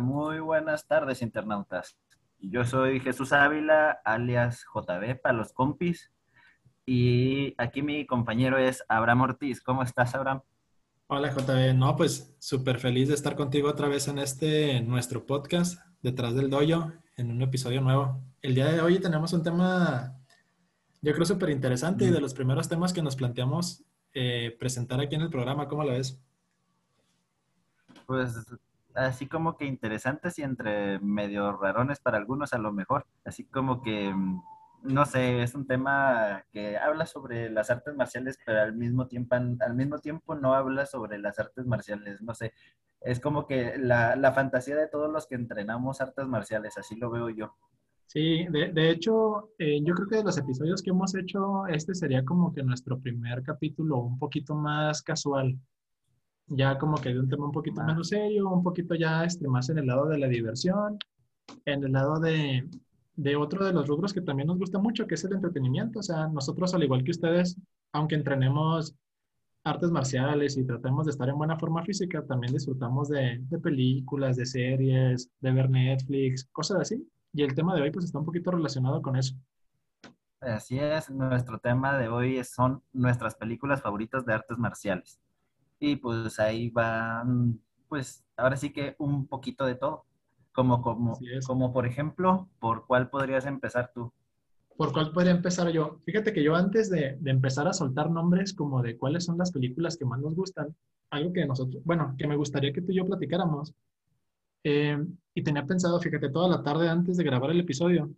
Muy buenas tardes, internautas. Yo soy Jesús Ávila, alias JB para los compis. Y aquí mi compañero es Abraham Ortiz. ¿Cómo estás, Abraham? Hola JB, no, pues súper feliz de estar contigo otra vez en este nuestro podcast, Detrás del Doyo, en un episodio nuevo. El día de hoy tenemos un tema, yo creo, súper interesante y de los primeros temas que nos planteamos eh, presentar aquí en el programa. ¿Cómo lo ves? Pues así como que interesantes y entre medio rarones para algunos a lo mejor. Así como que, mm, no sé, es un tema que habla sobre las artes marciales, pero al mismo tiempo, al mismo tiempo no habla sobre las artes marciales. No sé, es como que la, la fantasía de todos los que entrenamos artes marciales, así lo veo yo. Sí, de, de hecho, eh, yo creo que de los episodios que hemos hecho, este sería como que nuestro primer capítulo un poquito más casual ya como que de un tema un poquito menos serio, un poquito ya este, más en el lado de la diversión, en el lado de, de otro de los rubros que también nos gusta mucho, que es el entretenimiento. O sea, nosotros, al igual que ustedes, aunque entrenemos artes marciales y tratemos de estar en buena forma física, también disfrutamos de, de, películas, de series, de ver Netflix, cosas así. Y el tema de hoy pues está un poquito relacionado con eso. Así es, nuestro tema de hoy son nuestras películas favoritas de artes marciales. Y pues ahí van, pues ahora sí que un poquito de todo. Como, como, como por ejemplo, ¿por cuál podrías empezar tú? ¿Por cuál podría empezar yo? Fíjate que yo antes de, de, empezar a soltar nombres como de cuáles son las películas que más nos gustan, algo que nosotros, bueno, que me gustaría que tú y yo platicáramos, eh, y tenía pensado, fíjate, toda la tarde antes de grabar el episodio,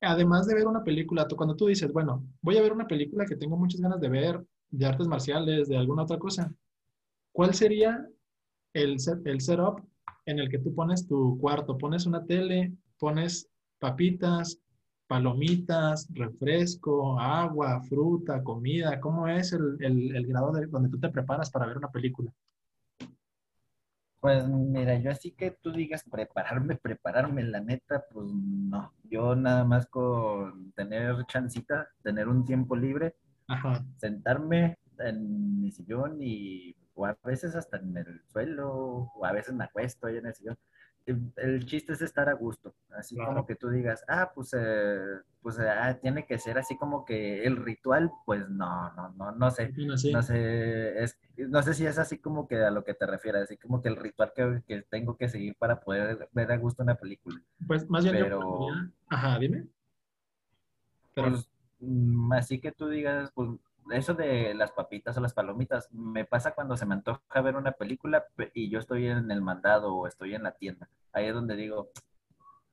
además de ver una película, tú, cuando tú dices, bueno, voy a ver una película que tengo muchas ganas de ver, de artes marciales, de alguna otra cosa, ¿cuál sería el, set, el setup en el que tú pones tu cuarto? Pones una tele, pones papitas, palomitas, refresco, agua, fruta, comida. ¿Cómo es el, el, el grado de donde tú te preparas para ver una película? Pues mira, yo así que tú digas prepararme, prepararme, la neta, pues no. Yo nada más con tener chancita, tener un tiempo libre, Ajá. sentarme en mi sillón y o a veces hasta en el suelo, o a veces me acuesto ahí en el sillón. El, chiste es estar a gusto, así claro. como que tú digas, ah, pues, eh, pues ah, tiene que ser así como que el ritual, pues no, no, no, no sé, sí. no sé, es, no sé si es así como que a lo que te refieres, así como que el ritual que, que tengo que seguir para poder ver a gusto una película. Pues más bien, pero, yo, ajá, dime. Pero, pues, así que tú digas, pues eso de las papitas o las palomitas, me pasa cuando se me antoja ver una película y yo estoy en el mandado o estoy en la tienda. Ahí es donde digo,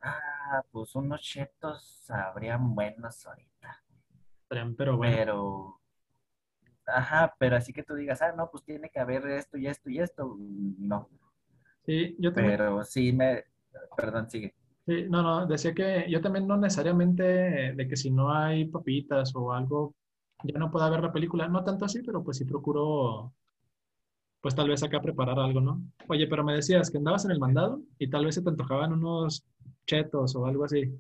ah, pues unos chetos sabrían buenos ahorita. Pero bueno. Pero, ajá, pero así que tú digas, ah, no, pues tiene que haber esto y esto y esto, no. Sí, yo también. Pero sí me, perdón, sigue. Sí, no, no, decía que yo también no necesariamente de que si no hay papitas o algo, ya no pueda ver la película. No tanto así, pero pues sí procuro, pues tal vez acá preparar algo, ¿no? Oye, pero me decías que andabas en el mandado y tal vez se te antojaban unos chetos o algo así.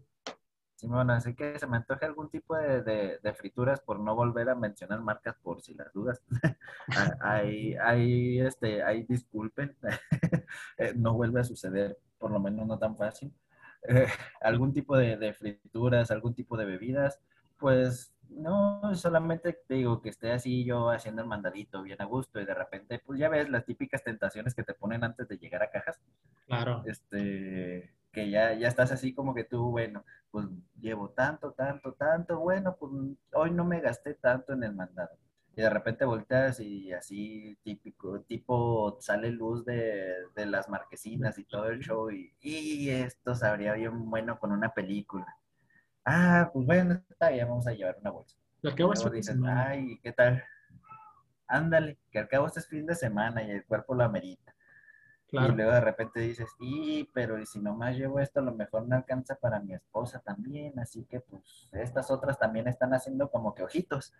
Sí, bueno, así que se me antoja algún tipo de, de, frituras por no volver a mencionar marcas por si las dudas. ahí, ahí, este, ahí disculpen, eh, no vuelve a suceder, por lo menos no tan fácil. Eh, algún tipo de, de, frituras, algún tipo de bebidas, pues no solamente te digo que esté así yo haciendo el mandadito bien a gusto y de repente, pues ya ves las típicas tentaciones que te ponen antes de llegar a cajas. Claro. Este, que ya, ya estás así como que tú, bueno, pues llevo tanto, tanto, tanto, bueno, pues hoy no me gasté tanto en el mandado y de repente volteas y así típico, tipo sale luz de, de las marquesinas y todo el show y, y, esto sabría bien bueno con una película. Ah, pues bueno, está bien, vamos a llevar una bolsa. Lo que vas a dices, ay, ¿qué tal? Ándale, que al cabo este es fin de semana y el cuerpo lo amerita. Claro. Y luego de repente dices, y pero y si nomás llevo esto, a lo mejor no alcanza para mi esposa también, así que pues estas otras también están haciendo como que ojitos.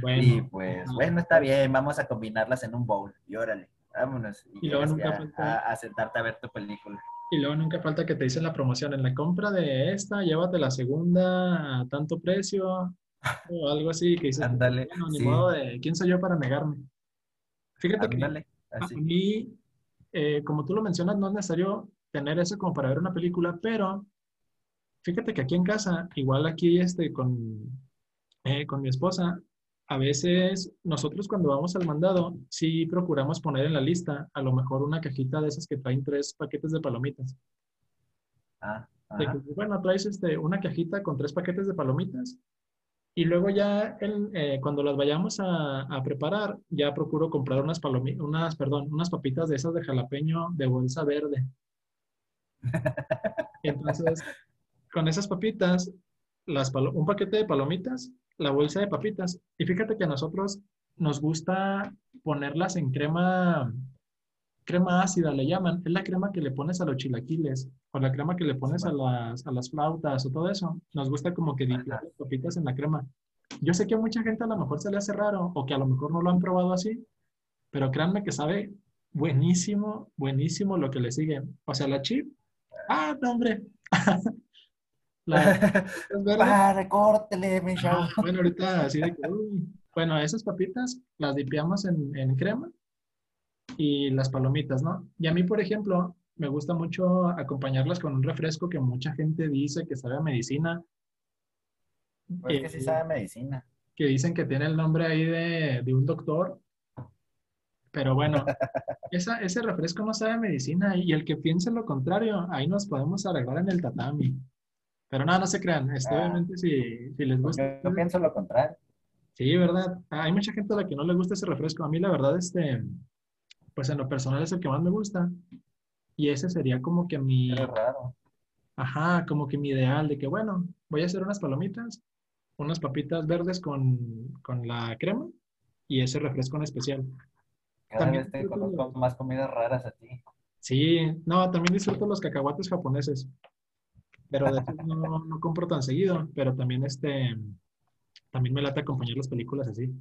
Bueno, y pues, bueno, está bien, vamos a combinarlas en un bowl y órale, vámonos. Y, y luego nunca a, falta... a, a, sentarte a ver tu película. Y luego nunca falta que te dicen la promoción, en la compra de esta, llévate la segunda a tanto precio, o algo así, que dices, Ándale, bueno, ni sí. modo de, ¿quién soy yo para negarme? Fíjate Ándale, que así. a mí, eh, como tú lo mencionas, no es necesario tener eso como para ver una película, pero fíjate que aquí en casa, igual aquí este, con, eh, con mi esposa, a veces nosotros cuando vamos al mandado, sí procuramos poner en la lista a lo mejor una cajita de esas que traen tres paquetes de palomitas. Ah, bueno, traes este, una cajita con tres paquetes de palomitas y luego ya eh, cuando las vayamos a, preparar, ya procuro comprar unas, unas, perdón, unas papitas de esas de jalapeño de bolsa verde. Entonces, con esas papitas, las un paquete de palomitas, la bolsa de papitas. Y fíjate que a nosotros nos gusta ponerlas en crema, crema ácida, le llaman. Es la crema que le pones a los chilaquiles o la crema que le pones a las, a las flautas o todo eso. Nos gusta como que dipear las papitas en la crema. Yo sé que a mucha gente a lo mejor se le hace raro o que a lo mejor no lo han probado así, pero créanme que sabe buenísimo, buenísimo lo que le sigue. O sea, la chip. Ah, no, hombre. la, Para, córtele, mi Bueno, ahorita así de que, Bueno, esas papitas las dipeamos en, en crema y las palomitas, ¿no? Y a mí, por ejemplo, me gusta mucho acompañarlas con un refresco que mucha gente dice que sabe a medicina. Pues que sí sabe a medicina. Que dicen que tiene el nombre ahí de, de un doctor. Pero bueno, esa, ese refresco no sabe a medicina y el que piense lo contrario, ahí nos podemos arreglar en el tatami. Pero nada, no se crean. Este, ah. obviamente, si, si les gusta. Yo, pienso lo contrario. Sí, ¿verdad? Hay mucha gente a la que no le gusta ese refresco. A mí, la verdad, este, pues en lo personal es el que más me gusta. Y ese sería como que mi... raro. Ajá, como que mi ideal de que, bueno, voy a hacer unas palomitas, unas papitas verdes con, con la crema y ese refresco en especial. Cada también vez te conozco más comidas raras a ti. Sí, no, también disfruto los cacahuates japoneses. Pero de hecho no, no, compro tan seguido, pero también este, también me late acompañar las películas así.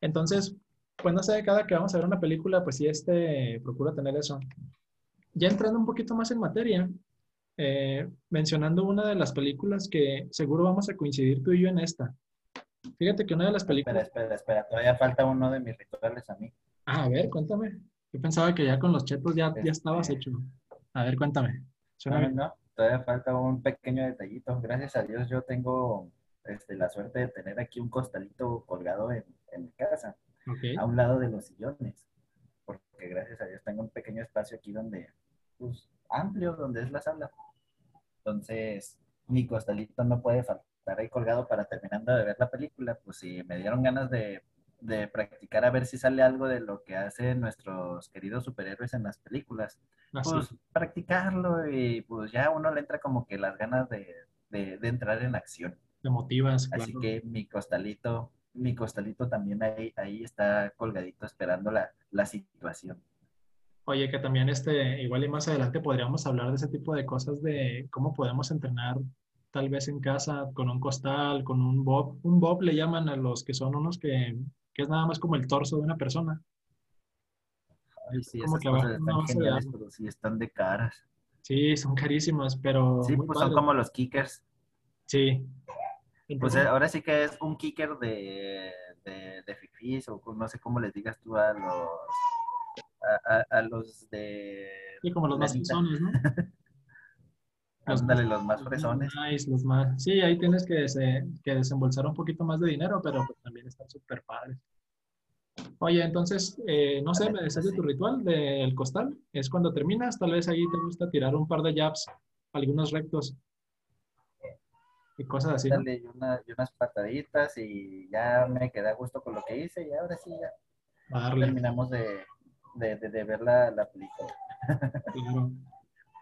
Entonces, pues no sé, cada que vamos a ver una película, pues sí, este, procura tener eso ya entrando un poquito más en materia, eh, mencionando una de las películas que seguro vamos a coincidir tú y yo en esta. Fíjate que una de las películas... Espera, espera, espera, todavía falta uno de mis rituales a mí. Ah, a ver, cuéntame. Yo pensaba que ya con los chetos ya, ya estabas este, hecho. A ver, cuéntame. No, no, todavía falta un pequeño detallito. Gracias a Dios yo tengo este, la suerte de tener aquí un costalito colgado en, en mi casa, a un lado de los sillones porque gracias a Dios tengo un pequeño espacio aquí donde, pues, amplio, donde es la sala. Entonces, mi costalito no puede faltar ahí colgado para terminando de ver la película, pues si me dieron ganas de, de practicar a ver si sale algo de lo que hacen nuestros queridos superhéroes en las películas. Ah, pues practicarlo y pues ya uno le entra como que las ganas de, de, entrar en acción. Te motivas. Así que mi costalito mi costalito también ahí, ahí está colgadito esperando la, la, situación. Oye, que también este, igual y más adelante podríamos hablar de ese tipo de cosas de cómo podemos entrenar tal vez en casa con un costal, con un bob. Un bob le llaman a los que son unos que, que es nada más como el torso de una persona. Ay, sí, como que están geniales, pero sí están de caras. Sí, son carísimos, pero... Sí, pues son como los kickers. Sí, pues eh, ahora sí que es un kicker de, de, de fifís o no sé cómo les digas tú a los a, los de... Sí, como los más fresones, ¿no? Ándale, los más fresones. los más... Sí, ahí tienes que, que desembolsar un poquito más de dinero, pero pues también están súper padres. Oye, entonces, eh, no sé, ¿me decías de tu ritual del costal? Es cuando terminas, tal vez ahí te gusta tirar un par de jabs, algunos rectos y cosas así. y, unas pataditas y ya me quedé a gusto con lo que hice y ahora sí ya terminamos de, de, de, ver la, la película.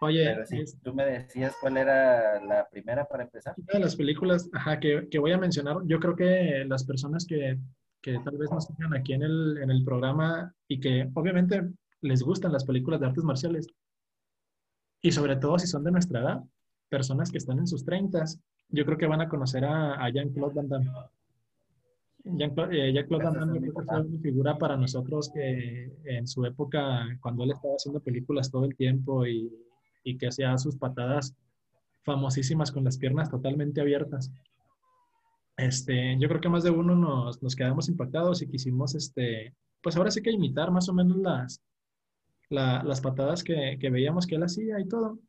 Oye, Pero si tú me decías cuál era la primera para empezar. Una de las películas ajá, que, que, voy a mencionar, yo creo que las personas que, que tal vez nos tengan aquí en el, en el programa y que obviamente les gustan las películas de artes marciales, y sobre todo si son de nuestra edad, personas que están en sus treintas, yo creo que van a conocer a, a Jean-Claude Van Damme. Jean-Claude eh, Van Damme fue una figura para nosotros que en su época, cuando él estaba haciendo películas todo el tiempo y, y que hacía sus patadas famosísimas con las piernas totalmente abiertas. Este, yo creo que más de uno nos, nos quedamos impactados y quisimos, este, pues ahora sí que imitar más o menos las, las patadas que, que veíamos que él hacía y todo.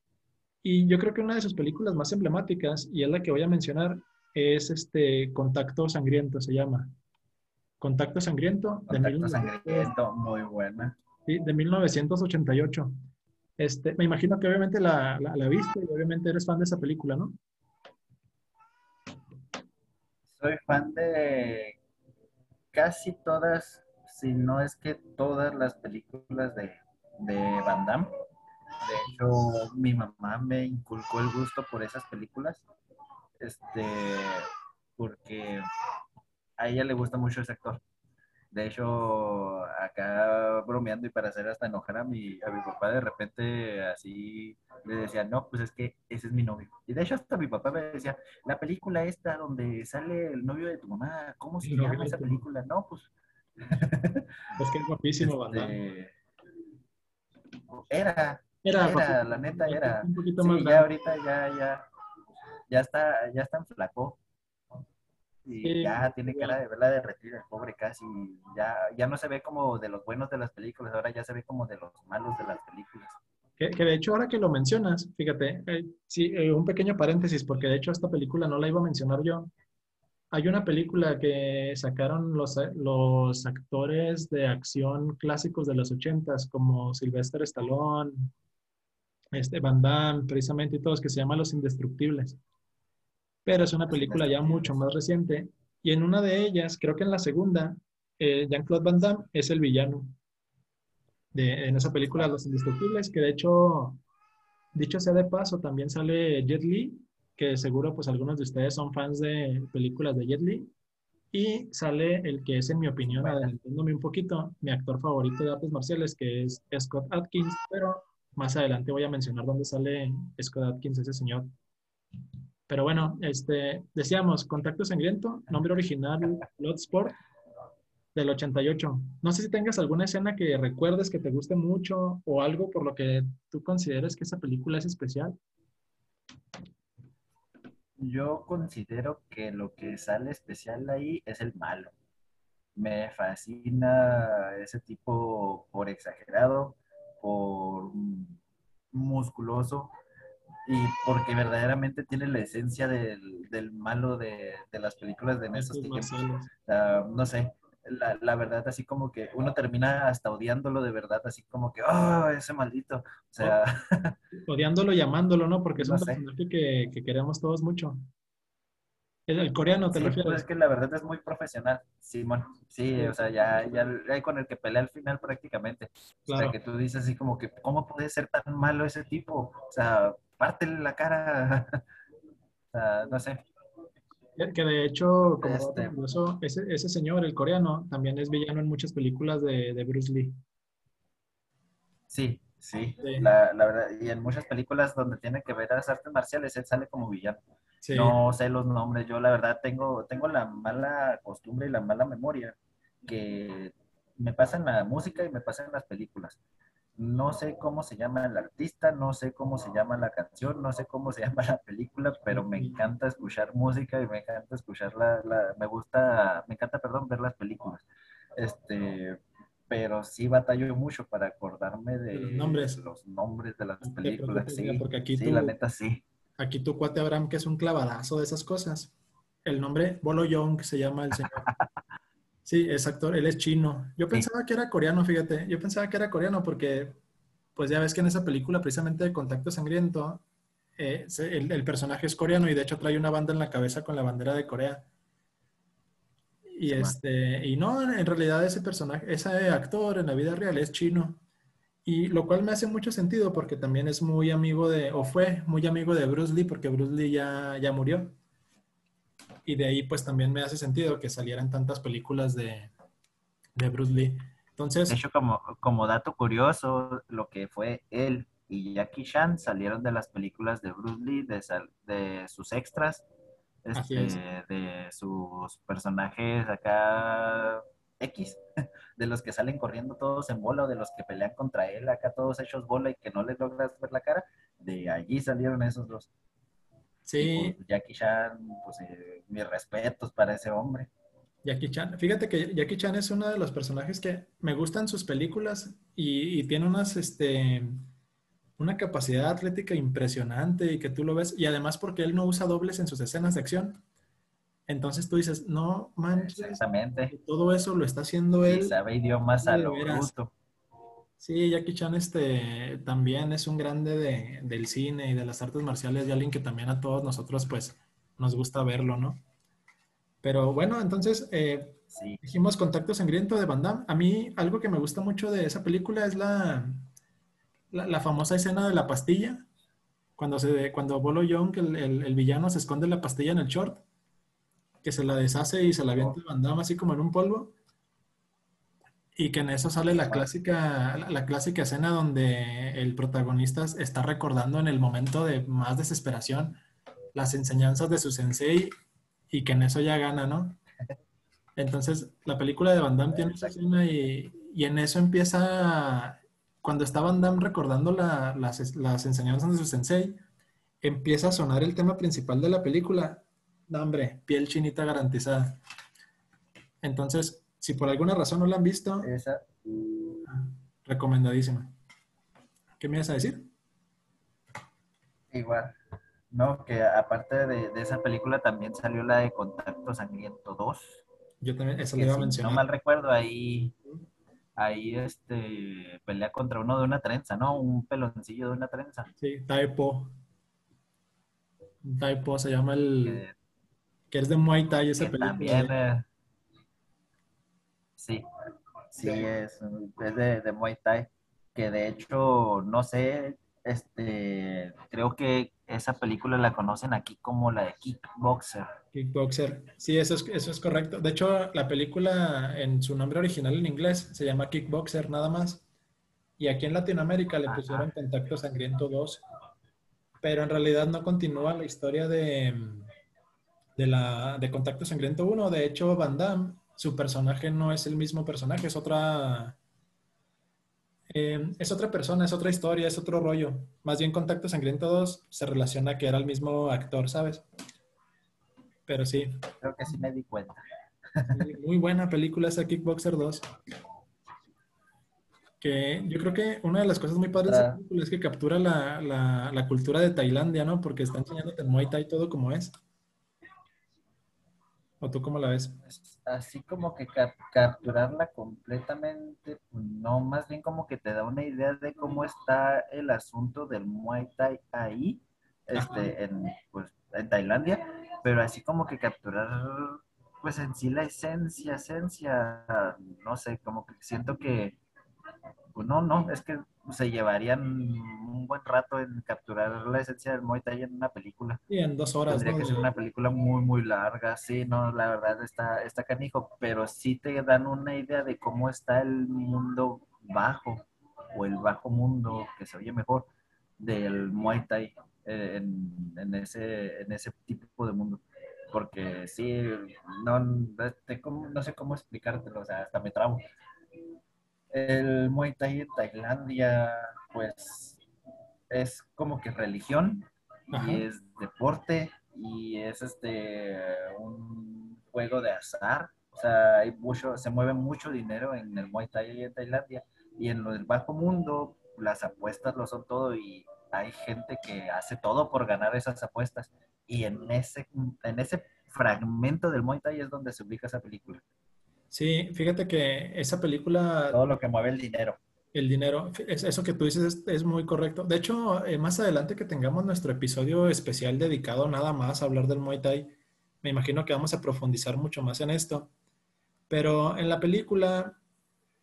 Y yo creo que una de sus películas más emblemáticas, y es la que voy a mencionar, es este Contacto Sangriento, se llama. Contacto Sangriento. Contacto de Sangriento, muy buena. Sí, de 1988. Este, me imagino que obviamente la, la, la, viste y obviamente eres fan de esa película, ¿no? Soy fan de casi todas, si no es que todas las películas de, de Van Damme. De hecho, mi mamá me inculcó el gusto por esas películas. Este, porque a ella le gusta mucho ese actor. De hecho, acá bromeando y para hacer hasta enojar a mi, a mi papá, de repente así le decía, no, pues es que ese es mi novio. Y de hecho hasta mi papá me decía, la película esta donde sale el novio de tu mamá, ¿cómo se llama esa película? No, pues... Es que es guapísimo, este, Era, era, la neta era. Un poquito sí, ya ahorita ya, ya, ya está, ya está en flaco. Y ya tiene cara de verla derretida, el pobre casi. Ya, ya no se ve como de los buenos de las películas, ahora ya se ve como de los malos de las películas. Que, que de hecho, ahora que lo mencionas, fíjate, eh, sí, eh, un pequeño paréntesis, porque de hecho esta película no la iba a mencionar yo. Hay una película que sacaron los, los actores de acción clásicos de los ochentas, como Sylvester Stallone, este Van Damme, precisamente, y todos, que se llama Los Indestructibles pero es una película ya mucho más reciente. Y en una de ellas, creo que en la segunda, eh, Jean-Claude Van Damme es el villano de, en esa película Los Indestructibles, que de hecho, dicho sea de paso, también sale Jet Li, que seguro pues algunos de ustedes son fans de películas de Jet Li. Y sale el que es, en mi opinión, adelantándome un poquito, mi actor favorito de artes marciales, que es Scott Atkins, pero más adelante voy a mencionar dónde sale Scott Atkins, ese señor. Pero bueno, este, decíamos, Contacto Sangriento, nombre original Bloodsport del 88. No sé si tengas alguna escena que recuerdes que te guste mucho o algo por lo que tú consideres que esa película es especial. Yo considero que lo que sale especial ahí es el malo. Me fascina ese tipo por exagerado, por musculoso, y porque verdaderamente tiene la esencia del, del malo de, de, las películas de esos tiempos. no sé, la, la, verdad, así como que uno termina hasta odiándolo de verdad, así como que, oh, ese maldito. O sea. Odiándolo y amándolo, ¿no? Porque es un personaje que, que, queremos todos mucho. El, coreano, te sí, refieres. Pues es que la verdad es muy profesional, Simón. Sí, sí, o sea, ya, ya, ya con el que pelea al final prácticamente. Claro. O sea, que tú dices así como que, ¿cómo puede ser tan malo ese tipo? O sea, pártele la cara. no sé. Que de hecho, como este... ese, ese, señor, el coreano, también es villano en muchas películas de, de Bruce Lee. Sí, sí, sí. La, la, verdad, y en muchas películas donde tiene que ver las artes marciales, él sale como villano. Sí. No sé los nombres, yo la verdad tengo, tengo la mala costumbre y la mala memoria que me pasa en la música y me pasa en las películas no sé cómo se llama el artista, no sé cómo se llama la canción, no sé cómo se llama la película, pero me encanta escuchar música y me encanta escuchar la, me gusta, me encanta, perdón, ver las películas. Este, pero sí batallo mucho para acordarme de los nombres, los nombres de las películas. Sí, porque aquí sí, la neta sí. Aquí tu cuate Abraham, que es un clavadazo de esas cosas. El nombre Bolo Young se llama el señor. Sí, es actor, él es chino. Yo pensaba que era coreano, fíjate. Yo pensaba que era coreano porque, pues ya ves que en esa película, precisamente de Contacto Sangriento, eh, el, personaje es coreano y de hecho trae una banda en la cabeza con la bandera de Corea. Y, este, y no, en realidad ese personaje, ese actor en la vida real es chino. Y lo cual me hace mucho sentido porque también es muy amigo de, o fue muy amigo de Bruce Lee, porque Bruce Lee ya, ya murió y de ahí pues también me hace sentido que salieran tantas películas de, de Bruce Lee. Entonces... De hecho, como, como dato curioso, lo que fue él y Jackie Chan salieron de las películas de Bruce Lee, de, de sus extras, este, de sus personajes acá X, de los que salen corriendo todos en bola o de los que pelean contra él acá todos hechos bola y que no les logras ver la cara, de allí salieron esos dos. Sí. Pues, Jackie Chan, pues eh, mis respetos para ese hombre. Jackie Chan. Fíjate que Jackie Chan es uno de los personajes que me gustan sus películas y, tiene unas, este, una capacidad atlética impresionante y que tú lo ves. Y además porque él no usa dobles en sus escenas de acción. Entonces tú dices, no manches. Exactamente. Todo eso lo está haciendo él. sabe idiomas a lo bruto. Sí, Jackie Chan este, también es un grande de, del cine y de las artes marciales y alguien que también a todos nosotros pues nos gusta verlo, ¿no? Pero bueno, entonces eh, dijimos Contacto Sangriento de Van Damme. A mí algo que me gusta mucho de esa película es la, la, famosa escena de la pastilla. Cuando, se, cuando Bolo Young, el, el, villano, se esconde la pastilla en el short, que se la deshace y se la avienta Van Damme así como en un polvo. Y que en eso sale la clásica, la clásica escena donde el protagonista está recordando en el momento de más desesperación las enseñanzas de su sensei y que en eso ya gana, ¿no? Entonces, la película de Van Damme tiene esa escena y, y, en eso empieza, cuando está Van Damme recordando las, las, enseñanzas de su sensei, empieza a sonar el tema principal de la película. No, hombre, piel chinita garantizada. Entonces, si por alguna razón no la han visto, esa. recomendadísima. ¿Qué me ibas a decir? Igual. No, que aparte de, esa película también salió la de Contacto Sangriento 2. Yo también, eso le iba a mencionar. no mal recuerdo, ahí, ahí este, pelea contra uno de una trenza, ¿no? Un peloncillo de una trenza. Sí, Taipo. Taipo se llama el... Que, es de Muay Thai esa película. También, eh, sí, sí, es, es de, de Muay Thai. Que de hecho, no sé, este, creo que esa película la conocen aquí como la de Kickboxer. Kickboxer, sí, eso es, eso es correcto. De hecho, la película en su nombre original en inglés se llama Kickboxer nada más. Y aquí en Latinoamérica le pusieron Contacto Sangriento 2. Pero en realidad no continúa la historia de, de, la, de Contacto Sangriento 1. De hecho, Van Damme, su personaje no es el mismo personaje, es otra Em, es otra persona, es otra historia, es otro rollo. Más bien Contacto Sangriento 2 se relaciona que era el mismo actor, ¿sabes? Pero sí. Creo que sí me di cuenta. muy buena película esa Kickboxer 2. Que yo creo que una de las cosas muy padres de película es que captura la, la, cultura de Tailandia, ¿no? Porque está enseñándote el Muay Thai todo como es. ¿O tú cómo la ves? Así como que capturarla completamente, pues, no, más bien como que te da una idea de cómo está el asunto del Muay Thai ahí, este, en, pues, en Tailandia, pero así como que capturar, pues en sí la esencia, esencia, no sé, como que siento que, pues no, no, es que se llevarían un buen rato en capturar la esencia del Muay Thai en una película. Y en dos horas. Tendría que ser una película muy, muy larga. Sí, no, la verdad está, está canijo, pero sí te dan una idea de cómo está el mundo bajo o el bajo mundo, que se oye mejor, del Muay Thai eh, en, en, ese, en ese tipo de mundo. Porque sí, no, no sé cómo explicártelo, o sea, hasta me trabo el Muay Thai en Tailandia, pues es como que religión y es deporte y es este un juego de azar. O sea, hay mucho, se mueve mucho dinero en el Muay Thai en Tailandia y en lo del bajo mundo las apuestas lo son todo y hay gente que hace todo por ganar esas apuestas y en ese en ese fragmento del Muay Thai es donde se ubica esa película. Sí, fíjate que esa película... Todo lo que mueve el dinero. El dinero, eso que tú dices es, muy correcto. De hecho, eh, más adelante que tengamos nuestro episodio especial dedicado nada más a hablar del Muay Thai, me imagino que vamos a profundizar mucho más en esto. Pero en la película,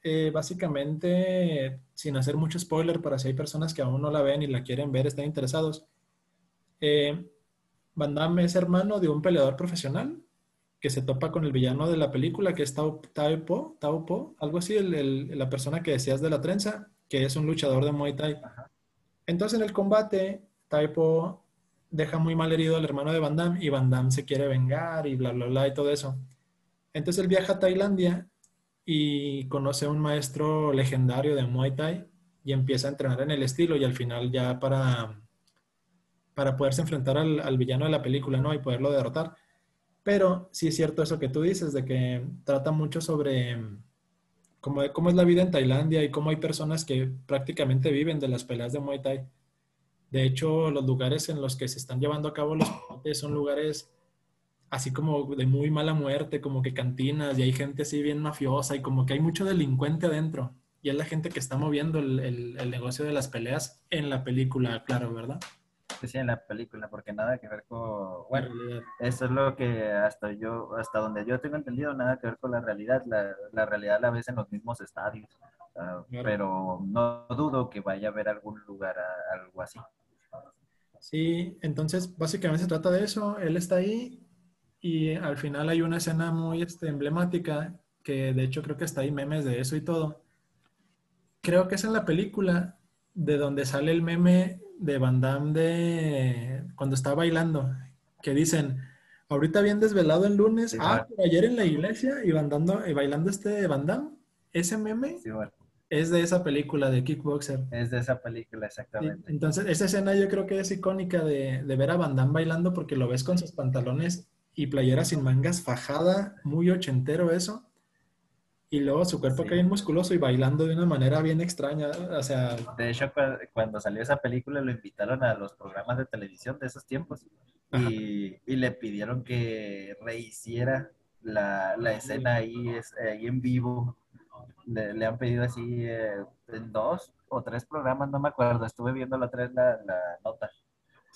eh, básicamente, sin hacer mucho spoiler para si hay personas que aún no la ven y la quieren ver, están interesados, eh, Van Damme es hermano de un peleador profesional que se topa con el villano de la película, que es Tao, Po, Tao Po, algo así, la persona que decías de la trenza, que es un luchador de Muay Thai. Entonces en el combate, Tao Po deja muy mal herido al hermano de Van Damme y Van Damme se quiere vengar y bla, bla, bla y todo eso. Entonces él viaja a Tailandia y conoce a un maestro legendario de Muay Thai y empieza a entrenar en el estilo y al final ya para, para poderse enfrentar al, al villano de la película, ¿no? Y poderlo derrotar Pero sí es cierto eso que tú dices, de que trata mucho sobre cómo, cómo es la vida en Tailandia y cómo hay personas que prácticamente viven de las peleas de Muay Thai. De hecho, los lugares en los que se están llevando a cabo los combates son lugares así como de muy mala muerte, como que cantinas y hay gente así bien mafiosa y como que hay mucho delincuente adentro. Y es la gente que está moviendo el, el negocio de las peleas en la película, claro, ¿verdad? Sí, en la película, porque nada que ver con, bueno, eso es lo que hasta yo, hasta donde yo tengo entendido, nada que ver con la realidad, la, la realidad la ves en los mismos estadios, pero no dudo que vaya a haber algún lugar algo así. Sí, entonces básicamente se trata de eso, él está ahí y al final hay una escena muy este, emblemática, que de hecho creo que está ahí memes de eso y todo. Creo que es en la película de donde sale el meme de Van Damme de cuando está bailando, que dicen, ahorita bien desvelado el lunes, ah, ayer en la iglesia y bailando, y bailando este Van Damme, ese meme es de esa película de Kickboxer. Es de esa película, exactamente. entonces, esa escena yo creo que es icónica de, de ver a Van Damme bailando porque lo ves con sus pantalones y playera sin mangas, fajada, muy ochentero eso. Y luego su cuerpo sí. bien musculoso y bailando de una manera bien extraña. O sea. De hecho, cuando salió esa película lo invitaron a los programas de televisión de esos tiempos. Y, y, le pidieron que rehiciera la, la escena ahí, ahí en vivo. Le, le han pedido así eh, en dos o tres programas, no me acuerdo. Estuve viendo la tres la, la nota.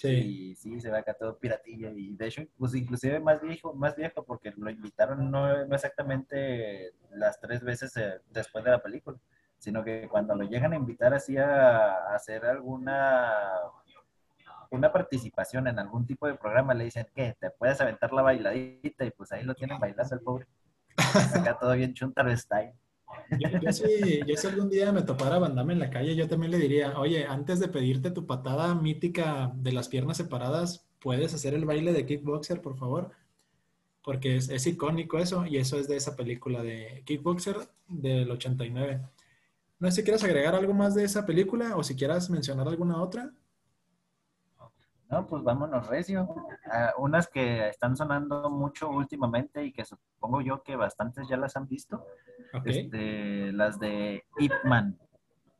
Sí. Y sí, se ve acá todo piratilla. Y de hecho, pues inclusive más viejo, más viejo, porque lo invitaron no, no exactamente las tres veces eh, después de la película, sino que cuando lo llegan a invitar así a, a, hacer alguna una participación en algún tipo de programa, le dicen que te puedes aventar la bailadita y pues ahí lo tienen bailando el pobre. Acá todo bien chuntaro style. Yo, si, yo, si, algún día me topara Bandame en la calle, yo también le diría, oye, antes de pedirte tu patada mítica de las piernas separadas, ¿puedes hacer el baile de kickboxer, por favor? Porque es, es icónico eso, y eso es de esa película de Kickboxer del 89. No sé si quieres agregar algo más de esa película o si quieras mencionar alguna otra. No, pues vámonos recio. Uh, unas que están sonando mucho últimamente y que supongo yo que bastantes ya las han visto. Okay. Este, las de Ip Man.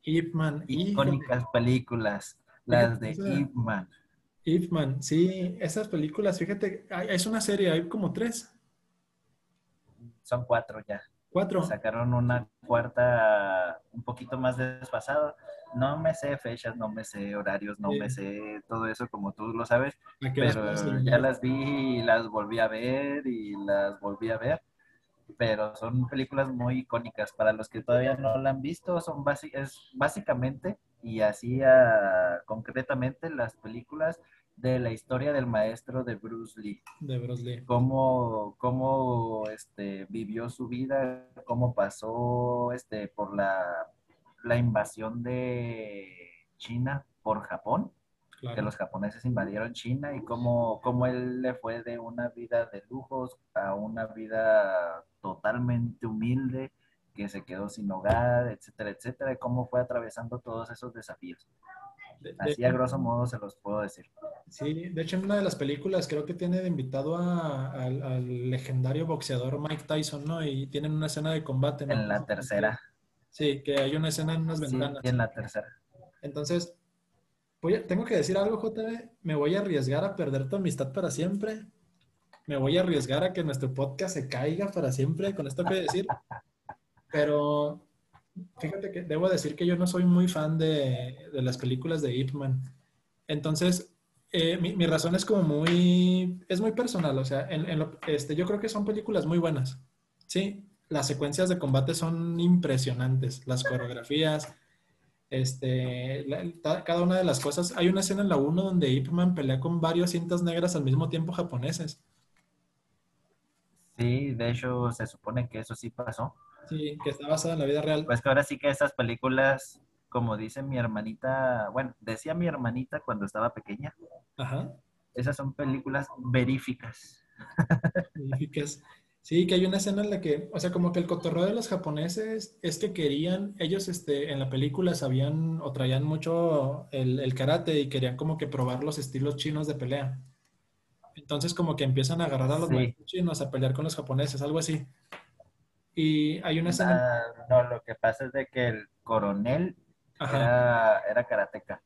Ip Man. Icónicas películas. Las de Ip Man. Ip Man, sí, esas películas, fíjate, es una serie, hay como tres. Son cuatro ya. Cuatro. Sacaron una cuarta un poquito más desfasada no me sé fechas, no me sé horarios, no sí. me sé todo eso como tú lo sabes, pero ya las vi y las volví a ver y las volví a ver. Pero son películas muy icónicas. Para los que todavía no la han visto, son es básicamente y así uh, concretamente las películas de la historia del maestro de Bruce Lee. De Bruce Lee. Cómo, cómo este, vivió su vida, cómo pasó este, por la la invasión de China por Japón, claro. que los japoneses invadieron China y cómo, cómo él le fue de una vida de lujos a una vida totalmente humilde, que se quedó sin hogar, etcétera, etcétera, y cómo fue atravesando todos esos desafíos. Así a grosso modo se los puedo decir. Sí, de hecho en una de las películas creo que tiene de invitado a, a, al legendario boxeador Mike Tyson, ¿no? Y tienen una escena de combate. ¿no? En la tercera. Sí, que hay una escena en unas ventanas. Sí, en la tercera. Entonces, voy a, tengo que decir algo, JB. Me voy a arriesgar a perder tu amistad para siempre. Me voy a arriesgar a que nuestro podcast se caiga para siempre, con esto que decir. Pero fíjate que debo decir que yo no soy muy fan de, de las películas de Ip Man. Entonces, eh, mi, mi, razón es como muy, es muy personal. O sea, en, en lo, este, yo creo que son películas muy buenas. Sí, las secuencias de combate son impresionantes, las coreografías, este, la, cada una de las cosas. Hay una escena en la 1 donde Ip Man pelea con varios cintas negras al mismo tiempo japoneses. Sí, de hecho se supone que eso sí pasó. Sí, que está basada en la vida real. Pues que ahora sí que esas películas, como dice mi hermanita, bueno, decía mi hermanita cuando estaba pequeña, Ajá. esas son películas veríficas. Veríficas. Sí, que hay una escena en la que, o sea, como que el cotorreo de los japoneses es que querían, ellos este, en la película sabían o traían mucho el, el, karate y querían como que probar los estilos chinos de pelea. Entonces como que empiezan a agarrar a los chinos a pelear con los japoneses, algo así. Y hay una escena... Ah, no, lo que pasa es de que el coronel era, era karateca.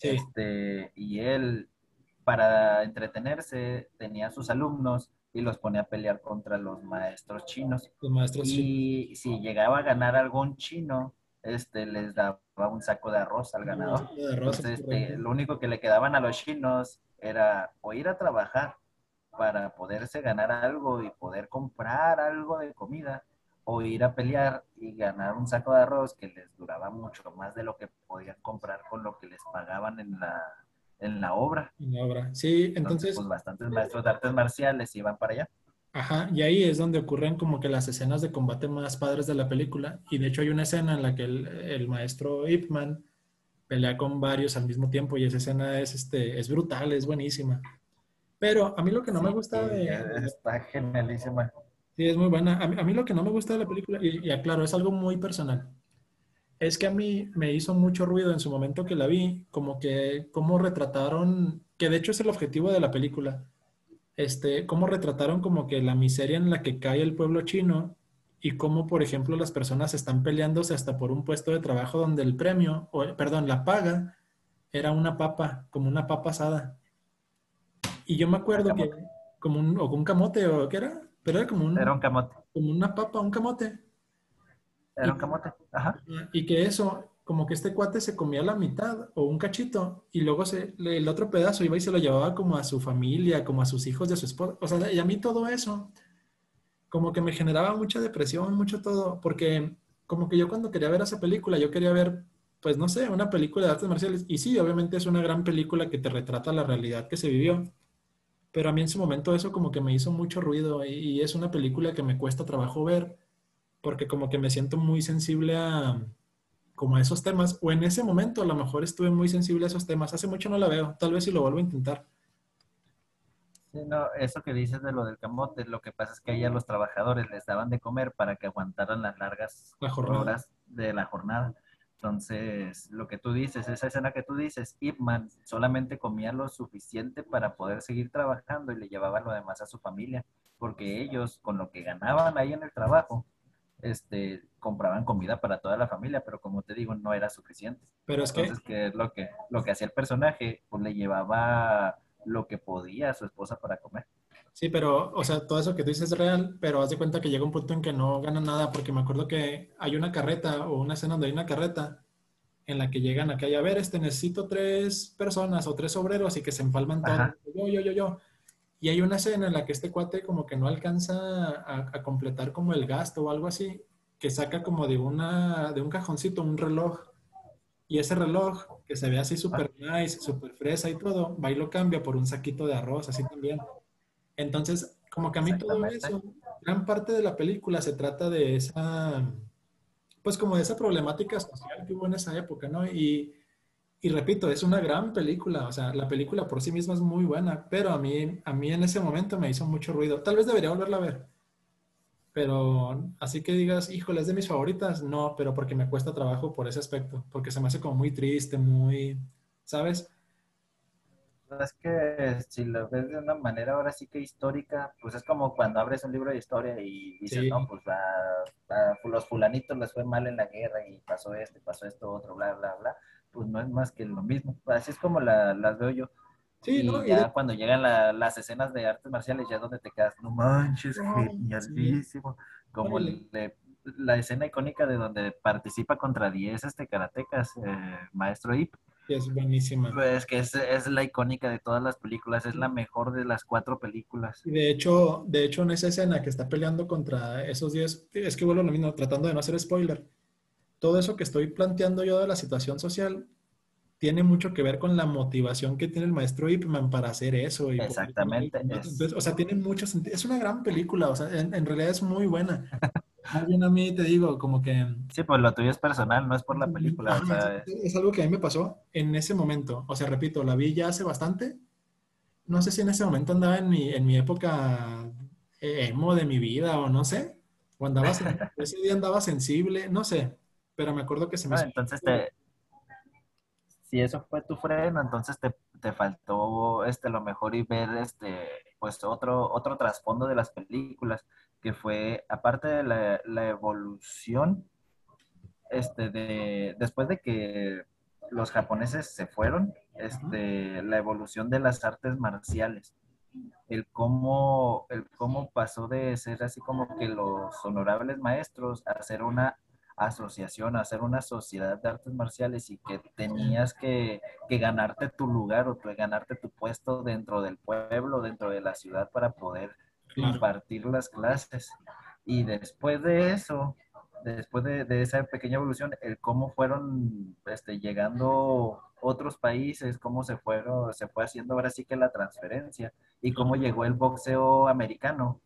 Este, y él, para entretenerse, tenía sus alumnos y los ponía a pelear contra los maestros chinos. Los maestros y si llegaba a ganar algún chino, este, les daba un saco de arroz al ganador. Entonces, este, lo único que le quedaban a los chinos era o ir a trabajar para poderse ganar algo y poder comprar algo de comida, o ir a pelear y ganar un saco de arroz que les duraba mucho más de lo que podían comprar con lo que les pagaban en la, en la obra. En la obra, sí, entonces... pues bastantes maestros de artes marciales iban para allá. Ajá, y ahí es donde ocurren como que las escenas de combate más padres de la película. Y de hecho hay una escena en la que el, maestro Ip Man pelea con varios al mismo tiempo y esa escena es, este, es brutal, es buenísima. Pero a mí lo que no me gusta de... Está genialísima. Sí, es muy buena. A mí, lo que no me gusta de la película, y, y aclaro, es algo muy personal, es que a mí me hizo mucho ruido en su momento que la vi, como que cómo retrataron, que de hecho es el objetivo de la película, este, cómo retrataron como que la miseria en la que cae el pueblo chino y cómo, por ejemplo, las personas están peleándose hasta por un puesto de trabajo donde el premio, o, perdón, la paga era una papa, como una papa asada. Y yo me acuerdo que, como un, o un camote, o qué era, pero era como un... Era un camote. Como una papa, un camote. Era un camote, ajá. Y que eso, como que este cuate se comía la mitad o un cachito y luego se, el otro pedazo iba y se lo llevaba como a su familia, como a sus hijos de su esposa. O sea, y a mí todo eso como que me generaba mucha depresión, mucho todo, porque como que yo cuando quería ver esa película, yo quería ver, pues no sé, una película de artes marciales. Y sí, obviamente es una gran película que te retrata la realidad que se vivió. Pero a mí en su momento eso como que me hizo mucho ruido y, y es una película que me cuesta trabajo ver porque como que me siento muy sensible a, como a esos temas, o en ese momento a lo mejor estuve muy sensible a esos temas. Hace mucho no la veo, tal vez si lo vuelvo a intentar. Sí, no, eso que dices de lo del camote, lo que pasa es que ahí a los trabajadores les daban de comer para que aguantaran las largas horas de la jornada. Entonces, lo que tú dices, esa escena que tú dices, Ipman solamente comía lo suficiente para poder seguir trabajando y le llevaba lo demás a su familia, porque ellos con lo que ganaban ahí en el trabajo, este, compraban comida para toda la familia, pero como te digo, no era suficiente. Pero es Entonces, que... es lo que, lo que hacía el personaje? Pues le llevaba lo que podía a su esposa para comer. Sí, pero, o sea, todo eso que tú dices es real, pero haz de cuenta que llega un punto en que no gana nada, porque me acuerdo que hay una carreta o una escena donde hay una carreta en la que llegan acá y a ver, este, necesito tres personas o tres obreros y que se empalman todos. Yo, yo, yo, yo. Y hay una escena en la que este cuate como que no alcanza a, completar como el gasto o algo así, que saca como de, una, de un cajoncito un reloj. Y ese reloj, que se ve así súper nice, súper fresa y todo, va y lo cambia por un saquito de arroz, así también. Entonces, como que a mí todo eso, gran parte de la película se trata de esa, pues como de esa problemática social que hubo en esa época, ¿no? Y y repito, es una gran película, o sea, la película por sí misma es muy buena, pero a mí, a mí en ese momento me hizo mucho ruido. Tal vez debería volverla a ver, pero así que digas, híjole, es de mis favoritas, no, pero porque me cuesta trabajo por ese aspecto, porque se me hace como muy triste, muy, ¿sabes? Es que si lo ves de una manera ahora sí que histórica, pues es como cuando abres un libro de historia y dices, no, pues a, los fulanitos les fue mal en la guerra y pasó esto, pasó esto, otro, bla, bla, bla pues no es más que lo mismo. Así es como las veo yo. Sí, y ya cuando llegan las escenas de artes marciales, ya es donde te quedas, no manches, genialísimo. Como la escena icónica de donde participa contra 10 este karatecas, eh, Maestro Ip. Es buenísima. Pues que es, es, la icónica de todas las películas, es la mejor de las cuatro películas. Y de hecho, de hecho, en esa escena que está peleando contra esos 10, es que vuelvo lo mismo, tratando de no hacer spoiler todo eso que estoy planteando yo de la situación social tiene mucho que ver con la motivación que tiene el maestro Ipman para hacer eso. Exactamente. Entonces, o sea, tiene mucho sentido. Es una gran película, o sea, en, realidad es muy buena. Más bien a mí te digo, como que... Sí, pues lo tuyo es personal, no es por la película. es, algo que a mí me pasó en ese momento. O sea, repito, la vi ya hace bastante. No sé si en ese momento andaba en mi, en mi época emo de mi vida o no sé. O andaba, ese día andaba sensible, no sé pero me acuerdo que se me... Ah, entonces te... Si eso fue tu freno, entonces te, te faltó este, lo mejor y ver este, pues otro, otro trasfondo de las películas, que fue, aparte de la, la evolución, este, de, después de que los japoneses se fueron, este, la evolución de las artes marciales, el cómo, el cómo pasó de ser así como que los honorables maestros a ser una asociación, a ser una sociedad de artes marciales y que tenías que, que ganarte tu lugar o ganarte tu puesto dentro del pueblo, dentro de la ciudad para poder impartir las clases. Y después de eso, después de, esa pequeña evolución, el cómo fueron este, llegando otros países, cómo se fueron, se fue haciendo ahora sí que la transferencia y cómo llegó el boxeo americano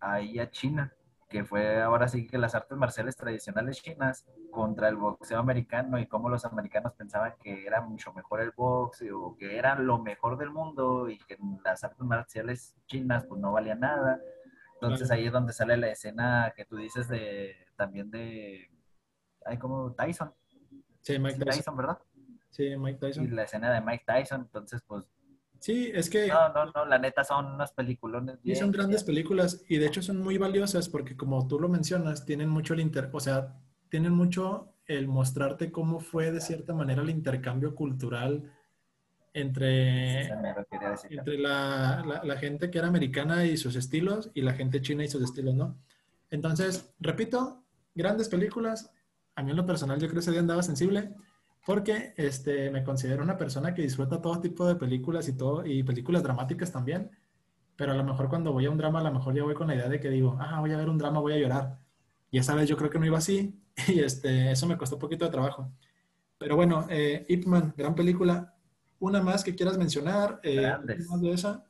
ahí a China, que fue ahora sí que las artes marciales tradicionales chinas contra el boxeo americano y cómo los americanos pensaban que era mucho mejor el boxeo, que era lo mejor del mundo y que las artes marciales chinas pues no valían nada entonces ahí es donde sale la escena que tú dices de también de hay como Tyson. Sí, Mike Tyson. ¿verdad? Sí, Mike Tyson. Y la escena de Mike Tyson, entonces pues Sí, es que... No, no, no, la neta son unas peliculones. Sí, son grandes películas y de hecho son muy valiosas porque como tú lo mencionas, tienen mucho el inter... O sea, tienen mucho el mostrarte cómo fue de cierta manera el intercambio cultural entre, entre la, la, gente que era americana y sus estilos y la gente china y sus estilos, ¿no? Entonces, repito, grandes películas. A mí en lo personal yo creo que ese día andaba sensible porque este, me considero una persona que disfruta todo tipo de películas y, todo, y películas dramáticas también. Pero a lo mejor cuando voy a un drama, a lo mejor ya voy con la idea de que digo, ah, voy a ver un drama, voy a llorar. Y esa vez yo creo que no iba así y este, eso me costó un poquito de trabajo. Pero bueno, eh, Ip Man, gran película. ¿Una más que quieras mencionar? Eh, más de esa?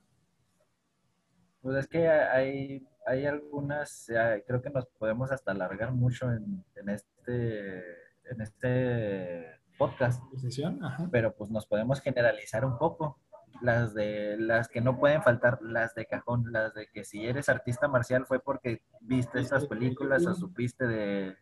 Pues es que hay, hay algunas, creo que nos podemos hasta alargar mucho en, este, en este podcast. Pero pues nos podemos generalizar un poco. Las de las que no pueden faltar, las de cajón, las de que si eres artista marcial fue porque viste estas películas o supiste de,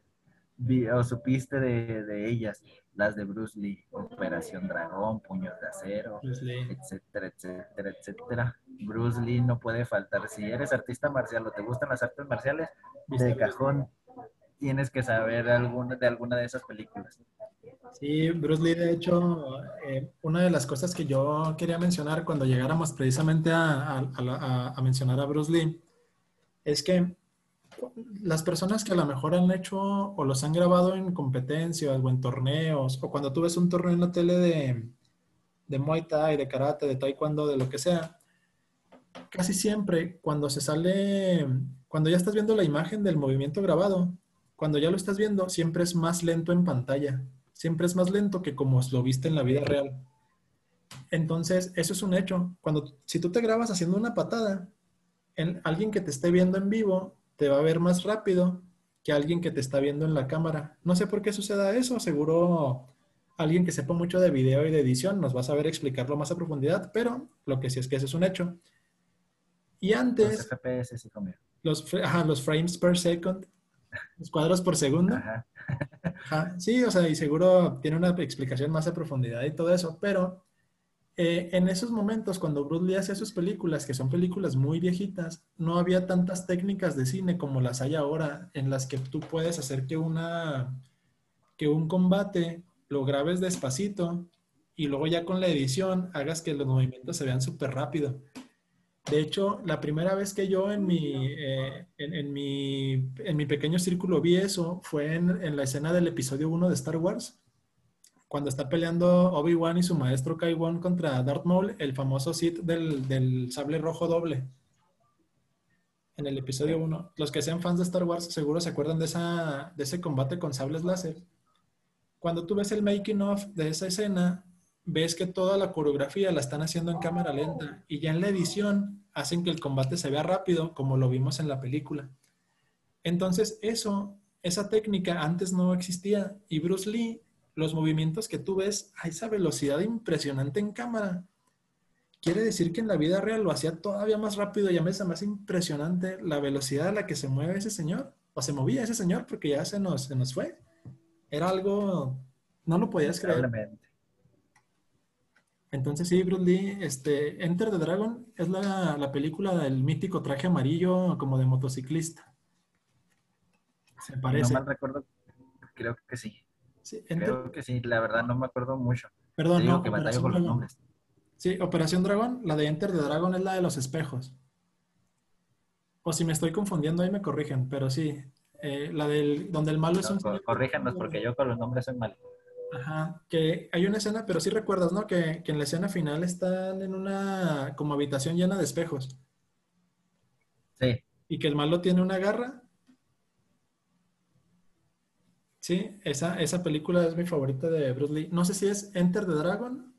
o supiste de, de, ellas, las de Bruce Lee, Operación Dragón, Puños de Acero, etcétera, etcétera, etcétera. Bruce Lee no puede faltar. Si eres artista marcial o te gustan las artes marciales, de cajón tienes que saber alguna, de alguna de esas películas. Sí, Bruce Lee, de hecho, eh, una de las cosas que yo quería mencionar cuando llegáramos precisamente a, mencionar a Bruce Lee, es que las personas que a lo mejor han hecho o los han grabado en competencias o en torneos, o cuando tú ves un torneo en la tele de, de Muay Thai, de karate, de taekwondo, de lo que sea, casi siempre cuando se sale, cuando ya estás viendo la imagen del movimiento grabado, cuando ya lo estás viendo, siempre es más lento en pantalla, siempre es más lento que como lo viste en la vida real. Entonces, eso es un hecho. Cuando, si tú te grabas haciendo una patada, en, alguien que te esté viendo en vivo te va a ver más rápido que alguien que te está viendo en la cámara. No sé por qué suceda eso, seguro alguien que sepa mucho de video y de edición nos va a saber explicarlo más a profundidad, pero lo que sí es que eso es un hecho. Y antes... Los FPS, sí, los, los frames per second, los cuadros por segundo. Sí, o sea, y seguro tiene una explicación más a profundidad y todo eso, pero eh, en esos momentos, cuando Bruce Lee hacía sus películas, que son películas muy viejitas, no había tantas técnicas de cine como las hay ahora, en las que tú puedes hacer que, una, que un combate lo grabes despacito y luego ya con la edición hagas que los movimientos se vean súper rápido. De hecho, la primera vez que yo en mi, eh, en, mi, en mi pequeño círculo vi eso fue en, en la escena del episodio 1 de Star Wars cuando está peleando Obi-Wan y su maestro Kai-Wan contra Darth Maul, el famoso Sith del, sable rojo doble. En el episodio 1. Los que sean fans de Star Wars seguro se acuerdan de, esa, de ese combate con sables láser. Cuando tú ves el making of de esa escena, ves que toda la coreografía la están haciendo en cámara lenta y ya en la edición hacen que el combate se vea rápido como lo vimos en la película. Entonces eso, esa técnica antes no existía y Bruce Lee los movimientos que tú ves a esa velocidad impresionante en cámara. Quiere decir que en la vida real lo hacía todavía más rápido y a veces más impresionante la velocidad a la que se mueve ese señor, o se movía ese señor porque ya se nos, se nos fue. Era algo, no lo podías creer. Entonces sí, Bruce Lee, este, Enter the Dragon es la, la película del mítico traje amarillo como de motociclista. Se parece. No mal recuerdo, creo que sí. sí Creo que sí, la verdad no me acuerdo mucho. Perdón, no, que con los nombres. Sí, Operación Dragón, la de Enter the Dragon es la de los espejos. O si me estoy confundiendo, ahí me corrigen, pero sí. Eh, la del donde el malo es un. Corríjanos, porque yo con los nombres soy malo. Ajá, que hay una escena, pero sí recuerdas, ¿no? Que, en la escena final están en una como habitación llena de espejos. Sí. Y que el malo tiene una garra. Sí, esa, esa película es mi favorita de Bruce Lee. No sé si es Enter the Dragon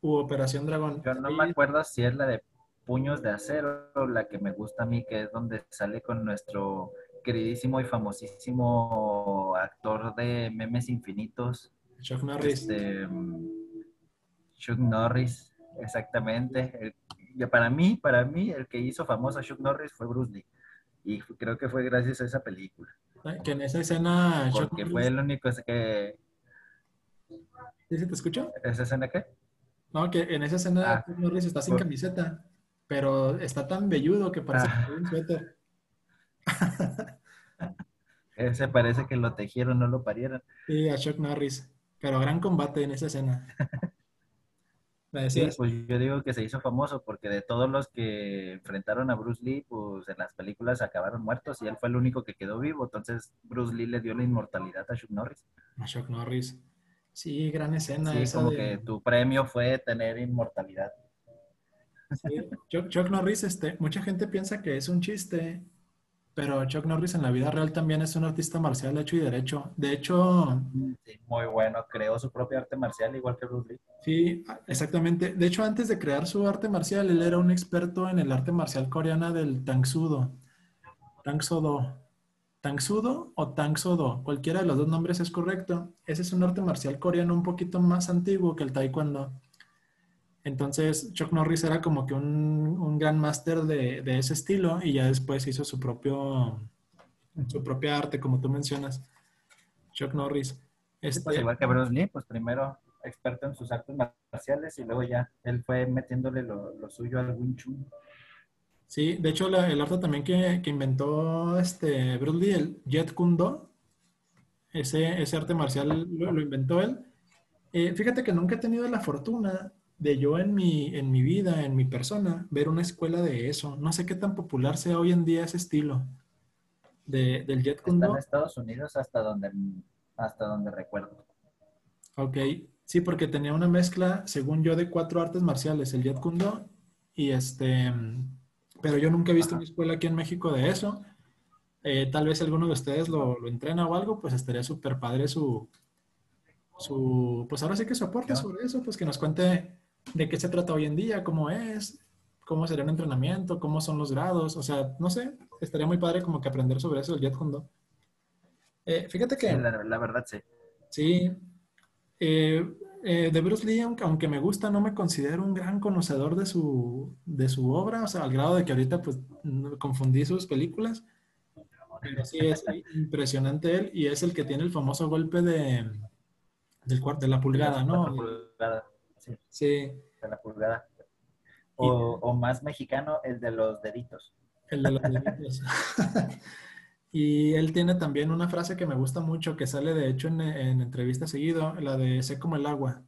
u Operación Dragón. Yo no me acuerdo si es la de Puños de Acero, la que me gusta a mí, que es donde sale con nuestro queridísimo y famosísimo actor de memes infinitos, Chuck Norris. Este, Chuck Norris, exactamente. para mí, para mí, el que hizo famoso a Chuck Norris fue Bruce Lee. Y creo que fue gracias a esa película. Que en esa escena. Porque fue el único que. ¿Sí se te escucha? ¿Esa escena qué? No, que en esa escena ah, Chuck Norris está sin camiseta, pero está tan velludo que parece ah. un suéter. Ese parece que lo tejieron, no lo parieron. Sí, a Chuck Norris. Pero gran combate en esa escena. Sí, pues yo digo que se hizo famoso porque de todos los que enfrentaron a Bruce Lee, pues en las películas acabaron muertos y él fue el único que quedó vivo. Entonces Bruce Lee le dio la inmortalidad a Chuck Norris. A Chuck Norris. Sí, gran escena. Sí, como que tu premio fue tener inmortalidad. Sí. Chuck, Chuck, Norris, este, mucha gente piensa que es un chiste pero Chuck Norris en la vida real también es un artista marcial hecho y derecho. De hecho... muy bueno, creó su propia arte marcial igual que Bruce Lee. Sí, exactamente. De hecho, antes de crear su arte marcial, él era un experto en el arte marcial coreana del Tang Sudo. Tang Sodo. Tang Sudo o Tang Sodo, cualquiera de los dos nombres es correcto. Ese es un arte marcial coreano un poquito más antiguo que el Taekwondo. Entonces Chuck Norris era como que un, gran máster de, ese estilo y ya después hizo su propio su propia arte, como tú mencionas. Chuck Norris. Este, pues igual que Bruce Lee, pues primero experto en sus artes marciales y luego ya él fue metiéndole lo, suyo al Wing Chun. Sí, de hecho el arte también que, inventó este Bruce Lee, el Jet Kundo, ese, ese arte marcial lo, inventó él. Eh, fíjate que nunca he tenido la fortuna de yo en mi, en mi vida, en mi persona, ver una escuela de eso. No sé qué tan popular sea hoy en día ese estilo de, del Jet Kundo. en Estados Unidos hasta donde, hasta donde recuerdo. Ok, sí, porque tenía una mezcla, según yo, de cuatro artes marciales, el Jet Kundo y este, pero yo nunca he visto una escuela aquí en México de eso. Eh, tal vez alguno de ustedes lo, lo entrena o algo, pues estaría súper padre su, su, pues ahora sí que su aporte sobre eso, pues que nos cuente de qué se trata hoy en día, cómo es, cómo sería un entrenamiento, cómo son los grados, o sea, no sé, estaría muy padre como que aprender sobre eso el Jet Hondo. Eh, fíjate que... la, verdad, sí. Sí. Eh, eh, de Bruce Lee, aunque, me gusta, no me considero un gran conocedor de su, de su obra, o sea, al grado de que ahorita pues confundí sus películas. Pero sí es impresionante él y es el que tiene el famoso golpe de, del, de la pulgada, ¿no? La pulgada. Sí. De la pulgada. O, más mexicano, el de los deditos. El de los deditos. y él tiene también una frase que me gusta mucho, que sale de hecho en, en entrevista seguido, la de sé como el agua.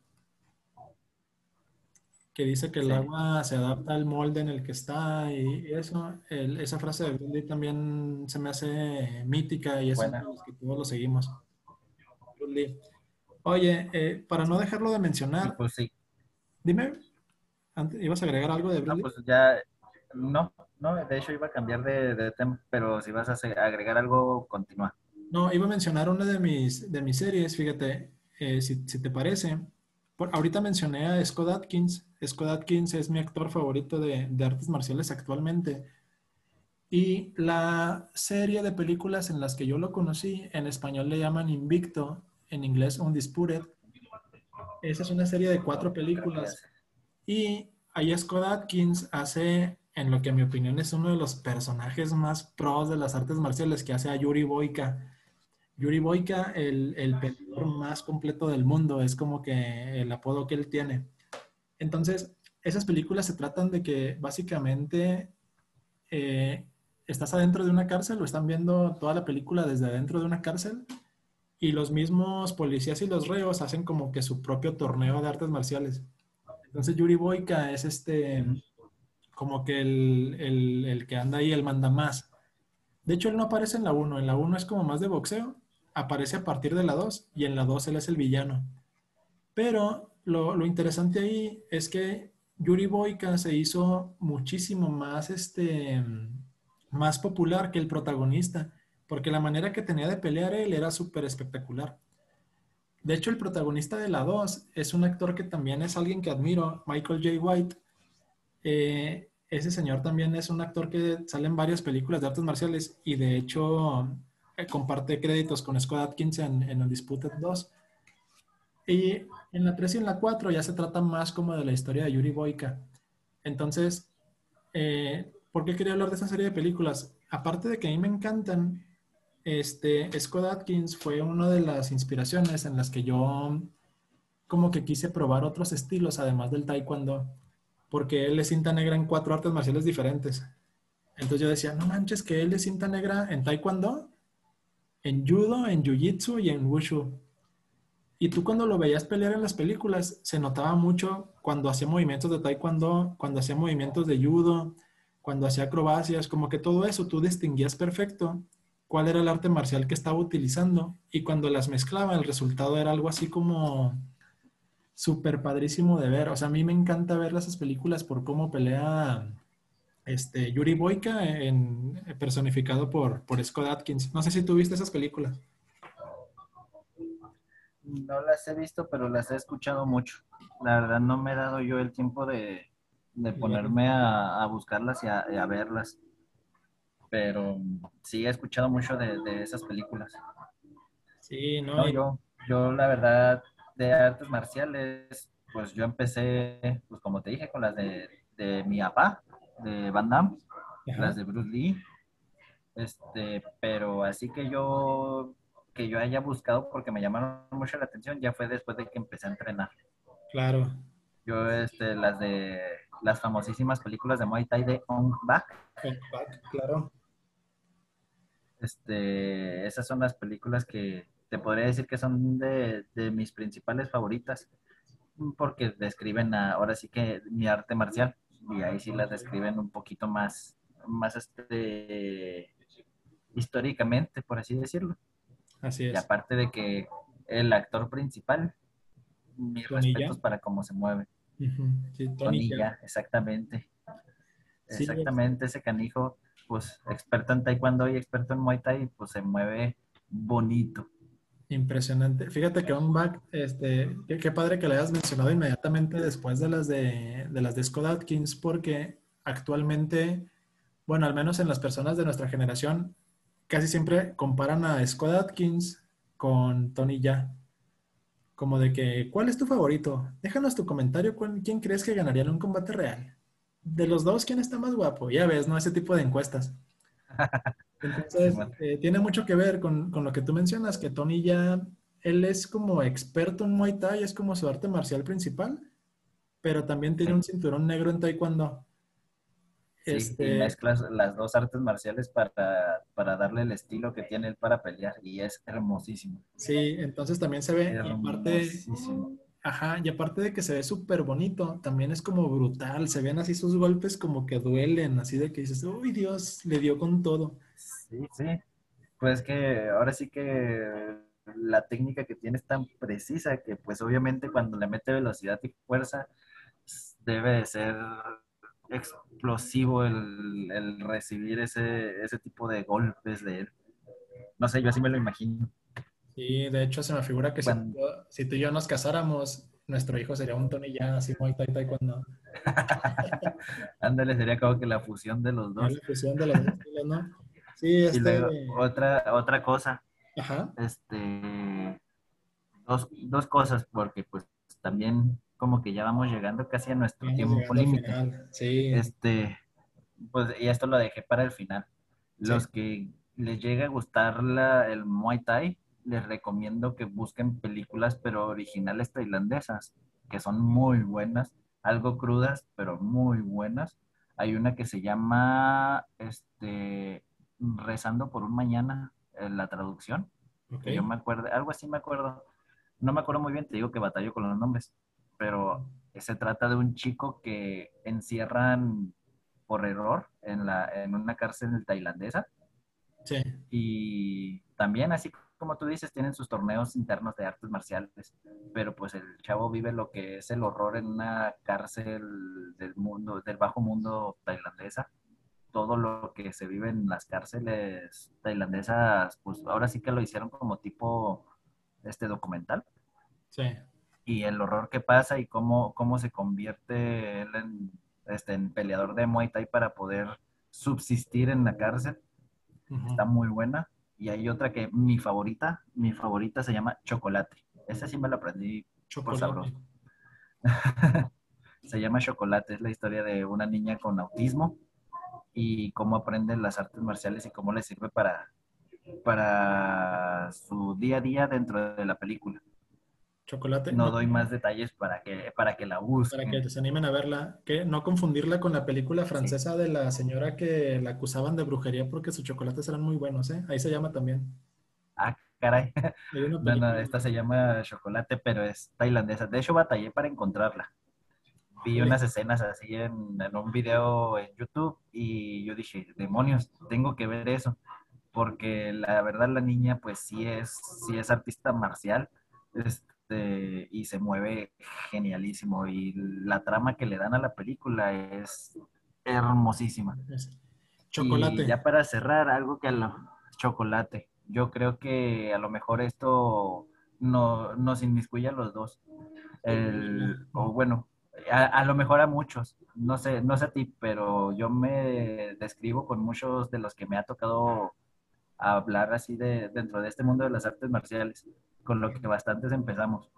Que dice que el agua se adapta al molde en el que está y eso, esa frase de Brundy también se me hace mítica y es que todos lo seguimos. Oye, eh, para no dejarlo de mencionar, pues sí. Dime, ¿ibas a agregar algo de Brady? No, pues ya, no, no, de hecho iba a cambiar de, tema, pero si vas a agregar algo, continúa. No, iba a mencionar una de mis, de mis series, fíjate, eh, si, te parece. ahorita mencioné a Scott Atkins. Scott Atkins es mi actor favorito de, de artes marciales actualmente. Y la serie de películas en las que yo lo conocí, en español le llaman Invicto, en inglés Undisputed, esa es una serie de cuatro películas. Y ahí Scott Atkins hace, en lo que en mi opinión es uno de los personajes más pros de las artes marciales, que hace a Yuri Boyka. Yuri Boyka, el, el peleador más completo del mundo, es como que el apodo que él tiene. Entonces, esas películas se tratan de que básicamente eh, estás adentro de una cárcel o están viendo toda la película desde adentro de una cárcel y los mismos policías y los reos hacen como que su propio torneo de artes marciales. Entonces Yuri Boyka es este, como que el, el que anda ahí, el manda más. De hecho, él no aparece en la 1, en la 1 es como más de boxeo, aparece a partir de la 2 y en la 2 él es el villano. Pero lo, lo interesante ahí es que Yuri Boyka se hizo muchísimo más, este, más popular que el protagonista, porque la manera que tenía de pelear él era súper espectacular. De hecho, el protagonista de la 2 es un actor que también es alguien que admiro, Michael J. White. Eh, ese señor también es un actor que sale en varias películas de artes marciales y de hecho eh, comparte créditos con Scott Atkins en, en Undisputed 2. Y en la 3 y en la 4 ya se trata más como de la historia de Yuri Boyka. Entonces, eh, ¿por qué quería hablar de esa serie de películas? Aparte de que a mí me encantan, este, Scott Atkins fue una de las inspiraciones en las que yo como que quise probar otros estilos además del taekwondo, porque él es cinta negra en cuatro artes marciales diferentes. Entonces yo decía, no manches, que él es cinta negra en taekwondo, en judo, en jiu-jitsu y en wushu. Y tú cuando lo veías pelear en las películas, se notaba mucho cuando hacía movimientos de taekwondo, cuando hacía movimientos de judo, cuando hacía acrobacias, como que todo eso tú distinguías perfecto cuál era el arte marcial que estaba utilizando. Y cuando las mezclaba, el resultado era algo así como súper padrísimo de ver. O sea, a mí me encanta ver esas películas por cómo pelea este, Yuri Boyka, en, personificado por, por Scott Atkins. No sé si tú viste esas películas. No las he visto, pero las he escuchado mucho. La verdad no me he dado yo el tiempo de, ponerme a, buscarlas y a, verlas. Pero sí he escuchado mucho de, esas películas. Sí, no. yo, yo la verdad de artes marciales, pues yo empecé, pues como te dije, con las de, de mi papá, de Van Damme, las de Bruce Lee. Este, pero así que yo que yo haya buscado porque me llamaron mucho la atención ya fue después de que empecé a entrenar. Claro. Yo, este, las de las famosísimas películas de Muay Thai de Ong Bak. Bak, claro. Este, esas son las películas que te podría decir que son de, de mis principales favoritas porque describen ahora sí que mi arte marcial y ahí sí las describen un poquito más, más este, históricamente, por así decirlo. Así es. Y aparte de que el actor principal, mis respetos para cómo se mueve. Tonilla, exactamente. exactamente, ese canijo, pues experto en taekwondo y experto en muay thai, pues se mueve bonito. Impresionante. Fíjate que un back, este, qué, padre que le hayas mencionado inmediatamente después de las de, de las de Scott Atkins, porque actualmente, bueno, al menos en las personas de nuestra generación, casi siempre comparan a Scott Atkins con Tony Ya. Como de que, ¿cuál es tu favorito? Déjanos tu comentario, ¿quién crees que ganaría en un combate real? De los dos, ¿quién está más guapo? Ya ves, ¿no? Ese tipo de encuestas. Entonces, eh, tiene mucho que ver con, lo que tú mencionas, que Tony ya, él es como experto en Muay Thai, es como su arte marcial principal, pero también tiene un cinturón negro en Taekwondo. Sí, este... y mezclas las dos artes marciales para, darle el estilo que tiene él para pelear y es hermosísimo. Sí, entonces también se ve, aparte, ajá, y aparte de que se ve súper bonito, también es como brutal, se ven así sus golpes como que duelen, así de que dices, uy Dios, le dio con todo. Sí, sí, pues que ahora sí que la técnica que tiene es tan precisa que pues obviamente cuando le mete velocidad y fuerza debe de ser explosivo el, recibir ese, ese tipo de golpes de él. No sé, yo así me lo imagino. Sí, de hecho se me figura que si, tú y yo nos casáramos, nuestro hijo sería un Tony ya así muy tai tai cuando. Ándale, sería como que la fusión de los dos. La fusión de los dos, ¿no? Sí, este... Y luego, otra, otra cosa. Ajá. Este, dos, dos cosas, porque pues también como que ya vamos llegando casi a nuestro tiempo límite. Sí. Este, pues, y esto lo dejé para el final. Los que les llegue a gustar la, el Muay Thai, les recomiendo que busquen películas, pero originales tailandesas, que son muy buenas. algo crudas, pero muy buenas. Hay una que se llama este, Rezando por un Mañana, la traducción. yo me acuerdo, algo así me acuerdo. No me acuerdo muy bien, te digo que batallo con los nombres, pero se trata de un chico que encierran por error en, la, en una cárcel tailandesa. Sí. Y también, así como tú dices, tienen sus torneos internos de artes marciales, pero pues el chavo vive lo que es el horror en una cárcel del mundo, del bajo mundo tailandesa. Todo lo que se vive en las cárceles tailandesas, pues ahora sí que lo hicieron como tipo este documental. Sí. Y el horror que pasa y cómo, cómo se convierte él en, este, en peleador de Muay Thai para poder subsistir en la cárcel. Está muy buena. Y hay otra que mi favorita, mi favorita se llama Chocolate. Esa sí me la aprendí por sabroso. se llama Chocolate, es la historia de una niña con autismo y cómo aprende las artes marciales y cómo le sirve para, para su día a día dentro de la película. Chocolate. No, doy más detalles para que, para que la busquen. Para que se animen a verla. Que no confundirla con la película francesa de la señora que la acusaban de brujería porque sus chocolates eran muy buenos, ¿eh? Ahí se llama también. Ah, caray. No, no, esta se llama Chocolate, pero es tailandesa. De hecho, batallé para encontrarla. Vi unas escenas así en, en un video en YouTube y yo dije, demonios, tengo que ver eso. Porque la verdad la niña pues sí es, sí es artista marcial. Este, este, y se mueve genialísimo. Y la trama que le dan a la película es hermosísima. Chocolate. Y ya para cerrar, algo que a lo chocolate. Yo creo que a lo mejor esto no, nos inmiscuye a los dos. o bueno, a, lo mejor a muchos, no sé, no sé a ti, pero yo me describo con muchos de los que me ha tocado hablar así de dentro de este mundo de las artes marciales con lo que bastantes empezamos.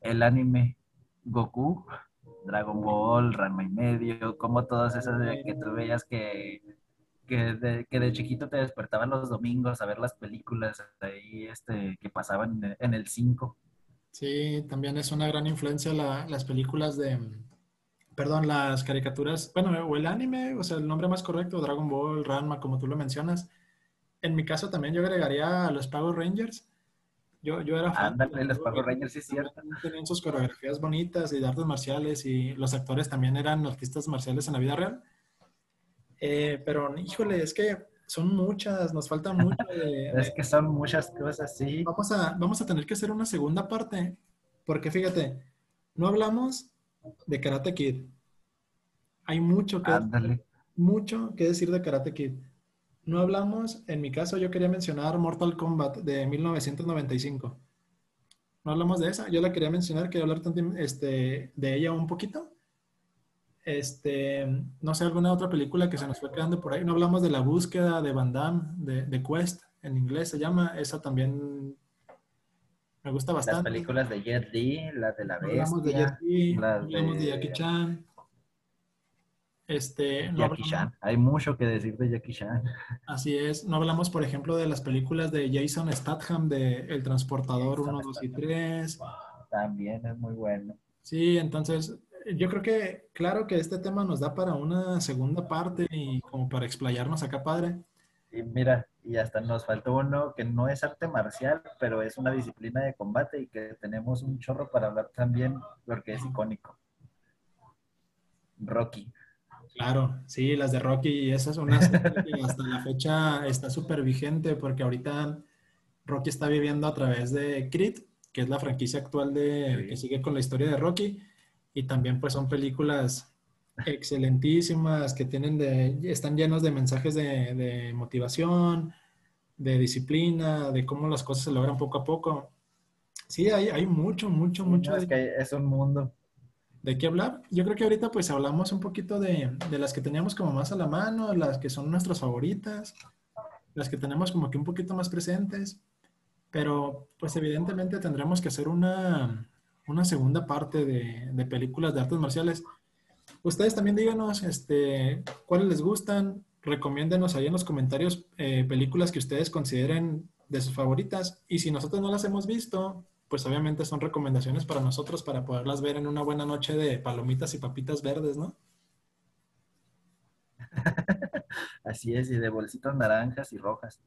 El anime, Goku, Dragon Ball, Ranma y medio, como todas esas que tú veías que, que, de, chiquito te despertaban los domingos a ver las películas ahí este, que pasaban en, el 5. Sí, también es una gran influencia las películas de, perdón, las caricaturas, bueno, o el anime, o sea, el nombre más correcto, Dragon Ball, Ranma, como tú lo mencionas. En mi caso también yo agregaría a los Power Rangers yo, yo era fan. Ándale, los Power Rangers, sí es cierto. Tenían sus coreografías bonitas y de artes marciales y los actores también eran artistas marciales en la vida real. Eh, pero, híjole, es que son muchas, nos falta mucho de, Es que son muchas cosas, sí. Vamos a, vamos a tener que hacer una segunda parte, porque fíjate, no hablamos de Karate Kid. Hay mucho que, mucho que decir de Karate Kid. No hablamos, en mi caso yo quería mencionar Mortal Kombat de 1995. No hablamos de esa, yo la quería mencionar, quería hablar este, de ella un poquito. Este, no sé, alguna otra película que se nos fue quedando por ahí. No hablamos de la búsqueda de Van Damme, de, Quest, en inglés se llama. Esa también me gusta bastante. Las películas de Jet Li, las de la bestia. Hablamos de Jet Li, hablamos de Jackie Chan. Este, Jackie Chan. Hay mucho que decir de Jackie Chan. Así es. No hablamos, por ejemplo, de las películas de Jason Statham de El Transportador 1, 2 y 3. También es muy bueno. Sí, entonces yo creo que, claro que este tema nos da para una segunda parte y como para explayarnos acá, padre. Y mira, y hasta nos faltó uno que no es arte marcial, pero es una disciplina de combate y que tenemos un chorro para hablar también porque es icónico. Rocky. Claro, sí, las de Rocky, y esas son unas que hasta la fecha está súper vigente porque ahorita Rocky está viviendo a través de Creed, que es la franquicia actual de, que sigue con la historia de Rocky, y también pues son películas excelentísimas que tienen de, están llenos de mensajes de, motivación, de disciplina, de cómo las cosas se logran poco a poco. Sí, hay, hay mucho, mucho, mucho. es que es un mundo de qué hablar. Yo creo que ahorita pues hablamos un poquito de, las que teníamos como más a la mano, las que son nuestras favoritas, las que tenemos como que un poquito más presentes, pero pues evidentemente tendremos que hacer una, segunda parte de, películas de artes marciales. Ustedes también díganos este, cuáles les gustan, recomiéndenos ahí en los comentarios eh, películas que ustedes consideren de sus favoritas y si nosotros no las hemos visto, pues obviamente son recomendaciones para nosotros para poderlas ver en una buena noche de palomitas y papitas verdes, ¿no? Así es, y de bolsitos naranjas y rojas.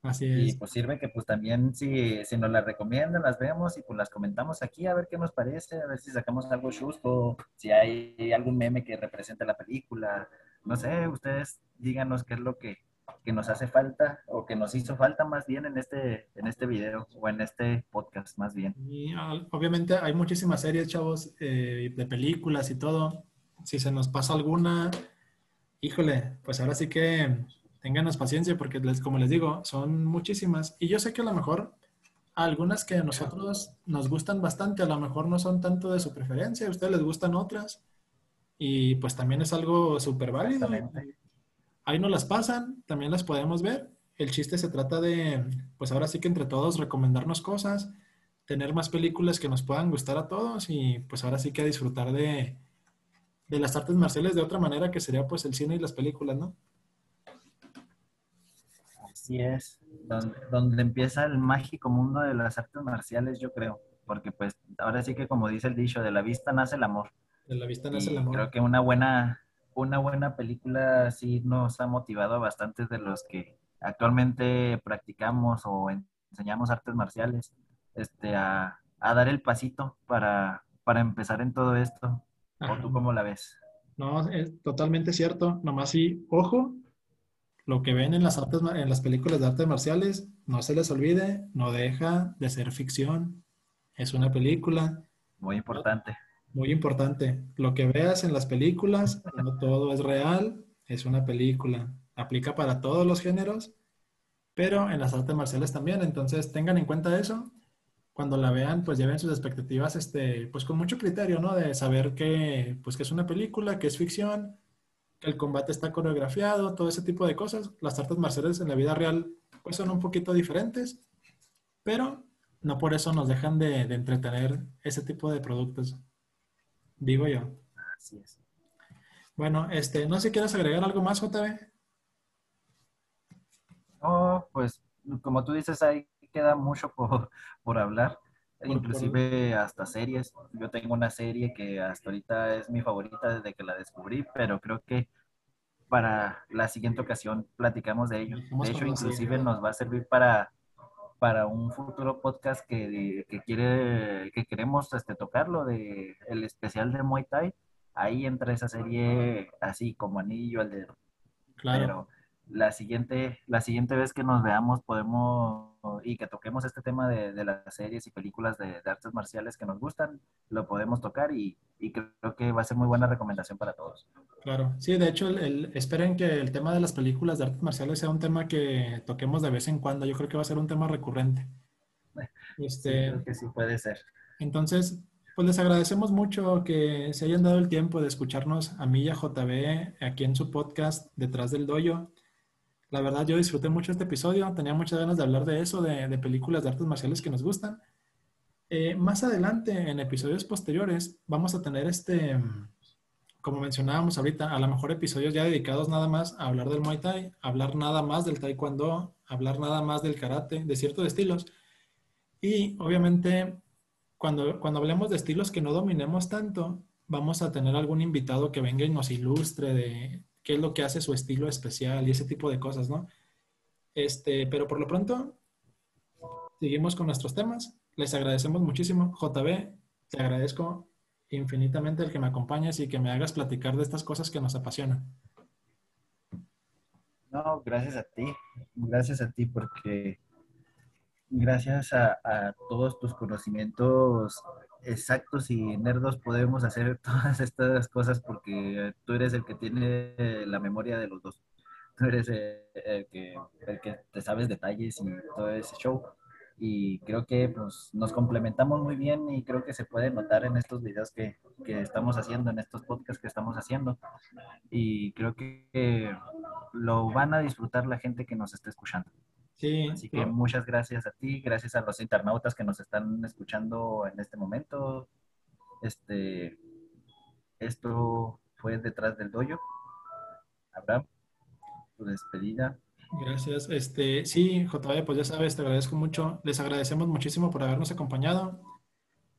Así es. Y pues sirve que pues también si, si nos las recomiendan, las vemos y pues las comentamos aquí a ver qué nos parece, a ver si sacamos algo justo, si hay algún meme que represente la película. No sé, ustedes díganos qué es lo que, que nos hace falta o que nos hizo falta más bien en este, en este video o en este podcast más bien. Y obviamente hay muchísimas series, chavos, eh, de películas y todo. Si se nos pasa alguna, híjole, pues ahora sí que ténganos paciencia porque les, como les digo, son muchísimas. Y yo sé que a lo mejor algunas que a nosotros nos gustan bastante, a lo mejor no son tanto de su preferencia, a ustedes les gustan otras. Y pues también es algo súper válido. Ahí nos las pasan, también las podemos ver. El chiste se trata de, pues ahora sí que entre todos recomendarnos cosas, tener más películas que nos puedan gustar a todos y pues ahora sí que disfrutar de, de las artes marciales de otra manera que sería pues el cine y las películas, ¿no? Así es, donde, empieza el mágico mundo de las artes marciales, yo creo, porque pues ahora sí que como dice el dicho, de la vista nace el amor. De la vista nace el amor. Creo que una buena, una buena película sí nos ha motivado a bastantes de los que actualmente practicamos o enseñamos artes marciales, este, a, dar el pasito para, para empezar en todo esto. ¿O tú cómo la ves? No, es totalmente cierto. Nomás sí, ojo, lo que ven en las, artes, en las películas de artes marciales, no se les olvide, no deja de ser ficción. Es una película. Muy importante. Muy importante. Lo que veas en las películas, no todo es real, es una película. Aplica para todos los géneros, pero en las artes marciales también. Entonces tengan en cuenta eso. Cuando la vean, pues lleven sus expectativas, este, pues con mucho criterio, ¿no? De saber que, pues que es una película, que es ficción, el combate está coreografiado, todo ese tipo de cosas. Las artes marciales en la vida real pues son un poquito diferentes, pero no por eso nos dejan de, entretener ese tipo de productos, digo yo. Así es. Bueno, este, no sé si quieres agregar algo más, JB. Oh, pues como tú dices, ahí queda mucho por, por hablar inclusive hasta series. Yo tengo una serie que hasta ahorita es mi favorita desde que la descubrí, pero creo que para la siguiente ocasión platicamos de ello. De hecho, inclusive nos va a servir para, para un futuro podcast que, que quiere, que queremos este, tocarlo, de el especial de Muay Thai. Ahí entra esa serie así como anillo al dedo. Claro la siguiente, la siguiente vez que nos veamos podemos y que toquemos este tema de, las series y películas de, artes marciales que nos gustan, lo podemos tocar y, creo que va a ser muy buena recomendación para todos. Claro, sí, de hecho, el, esperen que el tema de las películas de artes marciales sea un tema que toquemos de vez en cuando. Yo creo que va a ser un tema recurrente. Este, sí, que sí puede ser. Entonces, pues les agradecemos mucho que se hayan dado el tiempo de escucharnos a mí y a JB aquí en su podcast Detrás del Doyo. La verdad, yo disfruté mucho este episodio. Tenía muchas ganas de hablar de eso, de, películas de artes marciales que nos gustan. Eh, más adelante, en episodios posteriores, vamos a tener este, como mencionábamos ahorita, a lo mejor episodios ya dedicados nada más a hablar del Muay Thai, hablar nada más del Taekwondo, hablar nada más del karate, de ciertos estilos. Y obviamente, cuando, cuando hablemos de estilos que no dominemos tanto, vamos a tener algún invitado que venga y nos ilustre de, qué es lo que hace su estilo especial y ese tipo de cosas, ¿no? Este, pero por lo pronto, seguimos con nuestros temas. Les agradecemos muchísimo. JB, te agradezco infinitamente el que me acompañes y que me hagas platicar de estas cosas que nos apasionan. No, gracias a ti. Gracias a ti porque gracias a, todos tus conocimientos exactos y nerdos podemos hacer todas estas cosas porque tú eres el que tiene la memoria de los dos. Tú eres el que te sabes detalles y todo ese show. Y creo que pues, nos complementamos muy bien y creo que se puede notar en estos videos que, que estamos haciendo, en estos podcasts que estamos haciendo. Y creo que lo van a disfrutar la gente que nos está escuchando. Sí. Así que muchas gracias a ti, gracias a los internautas que nos están escuchando en este momento. Este, esto fue detrás del doyo. Abraham, tu despedida. Gracias. Este, sí, JB, pues ya sabes, te agradezco mucho. Les agradecemos muchísimo por habernos acompañado.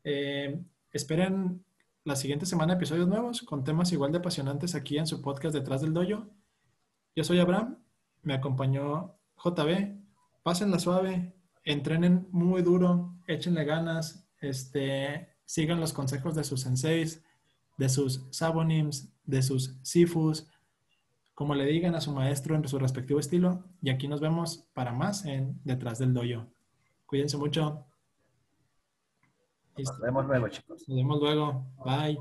Eh, esperen la siguiente semana episodios nuevos con temas igual de apasionantes aquí en su podcast Detrás del Doyo. Yo soy Abraham, me acompañó JB. Pásenla suave, entrenen muy duro, échenle ganas, este, sigan los consejos de sus senseis, de sus sabonims, de sus sifus, como le digan a su maestro en su respectivo estilo. Y aquí nos vemos para más en Detrás del Doyo. Cuídense mucho. Nos vemos luego, chicos. Nos vemos luego. Bye.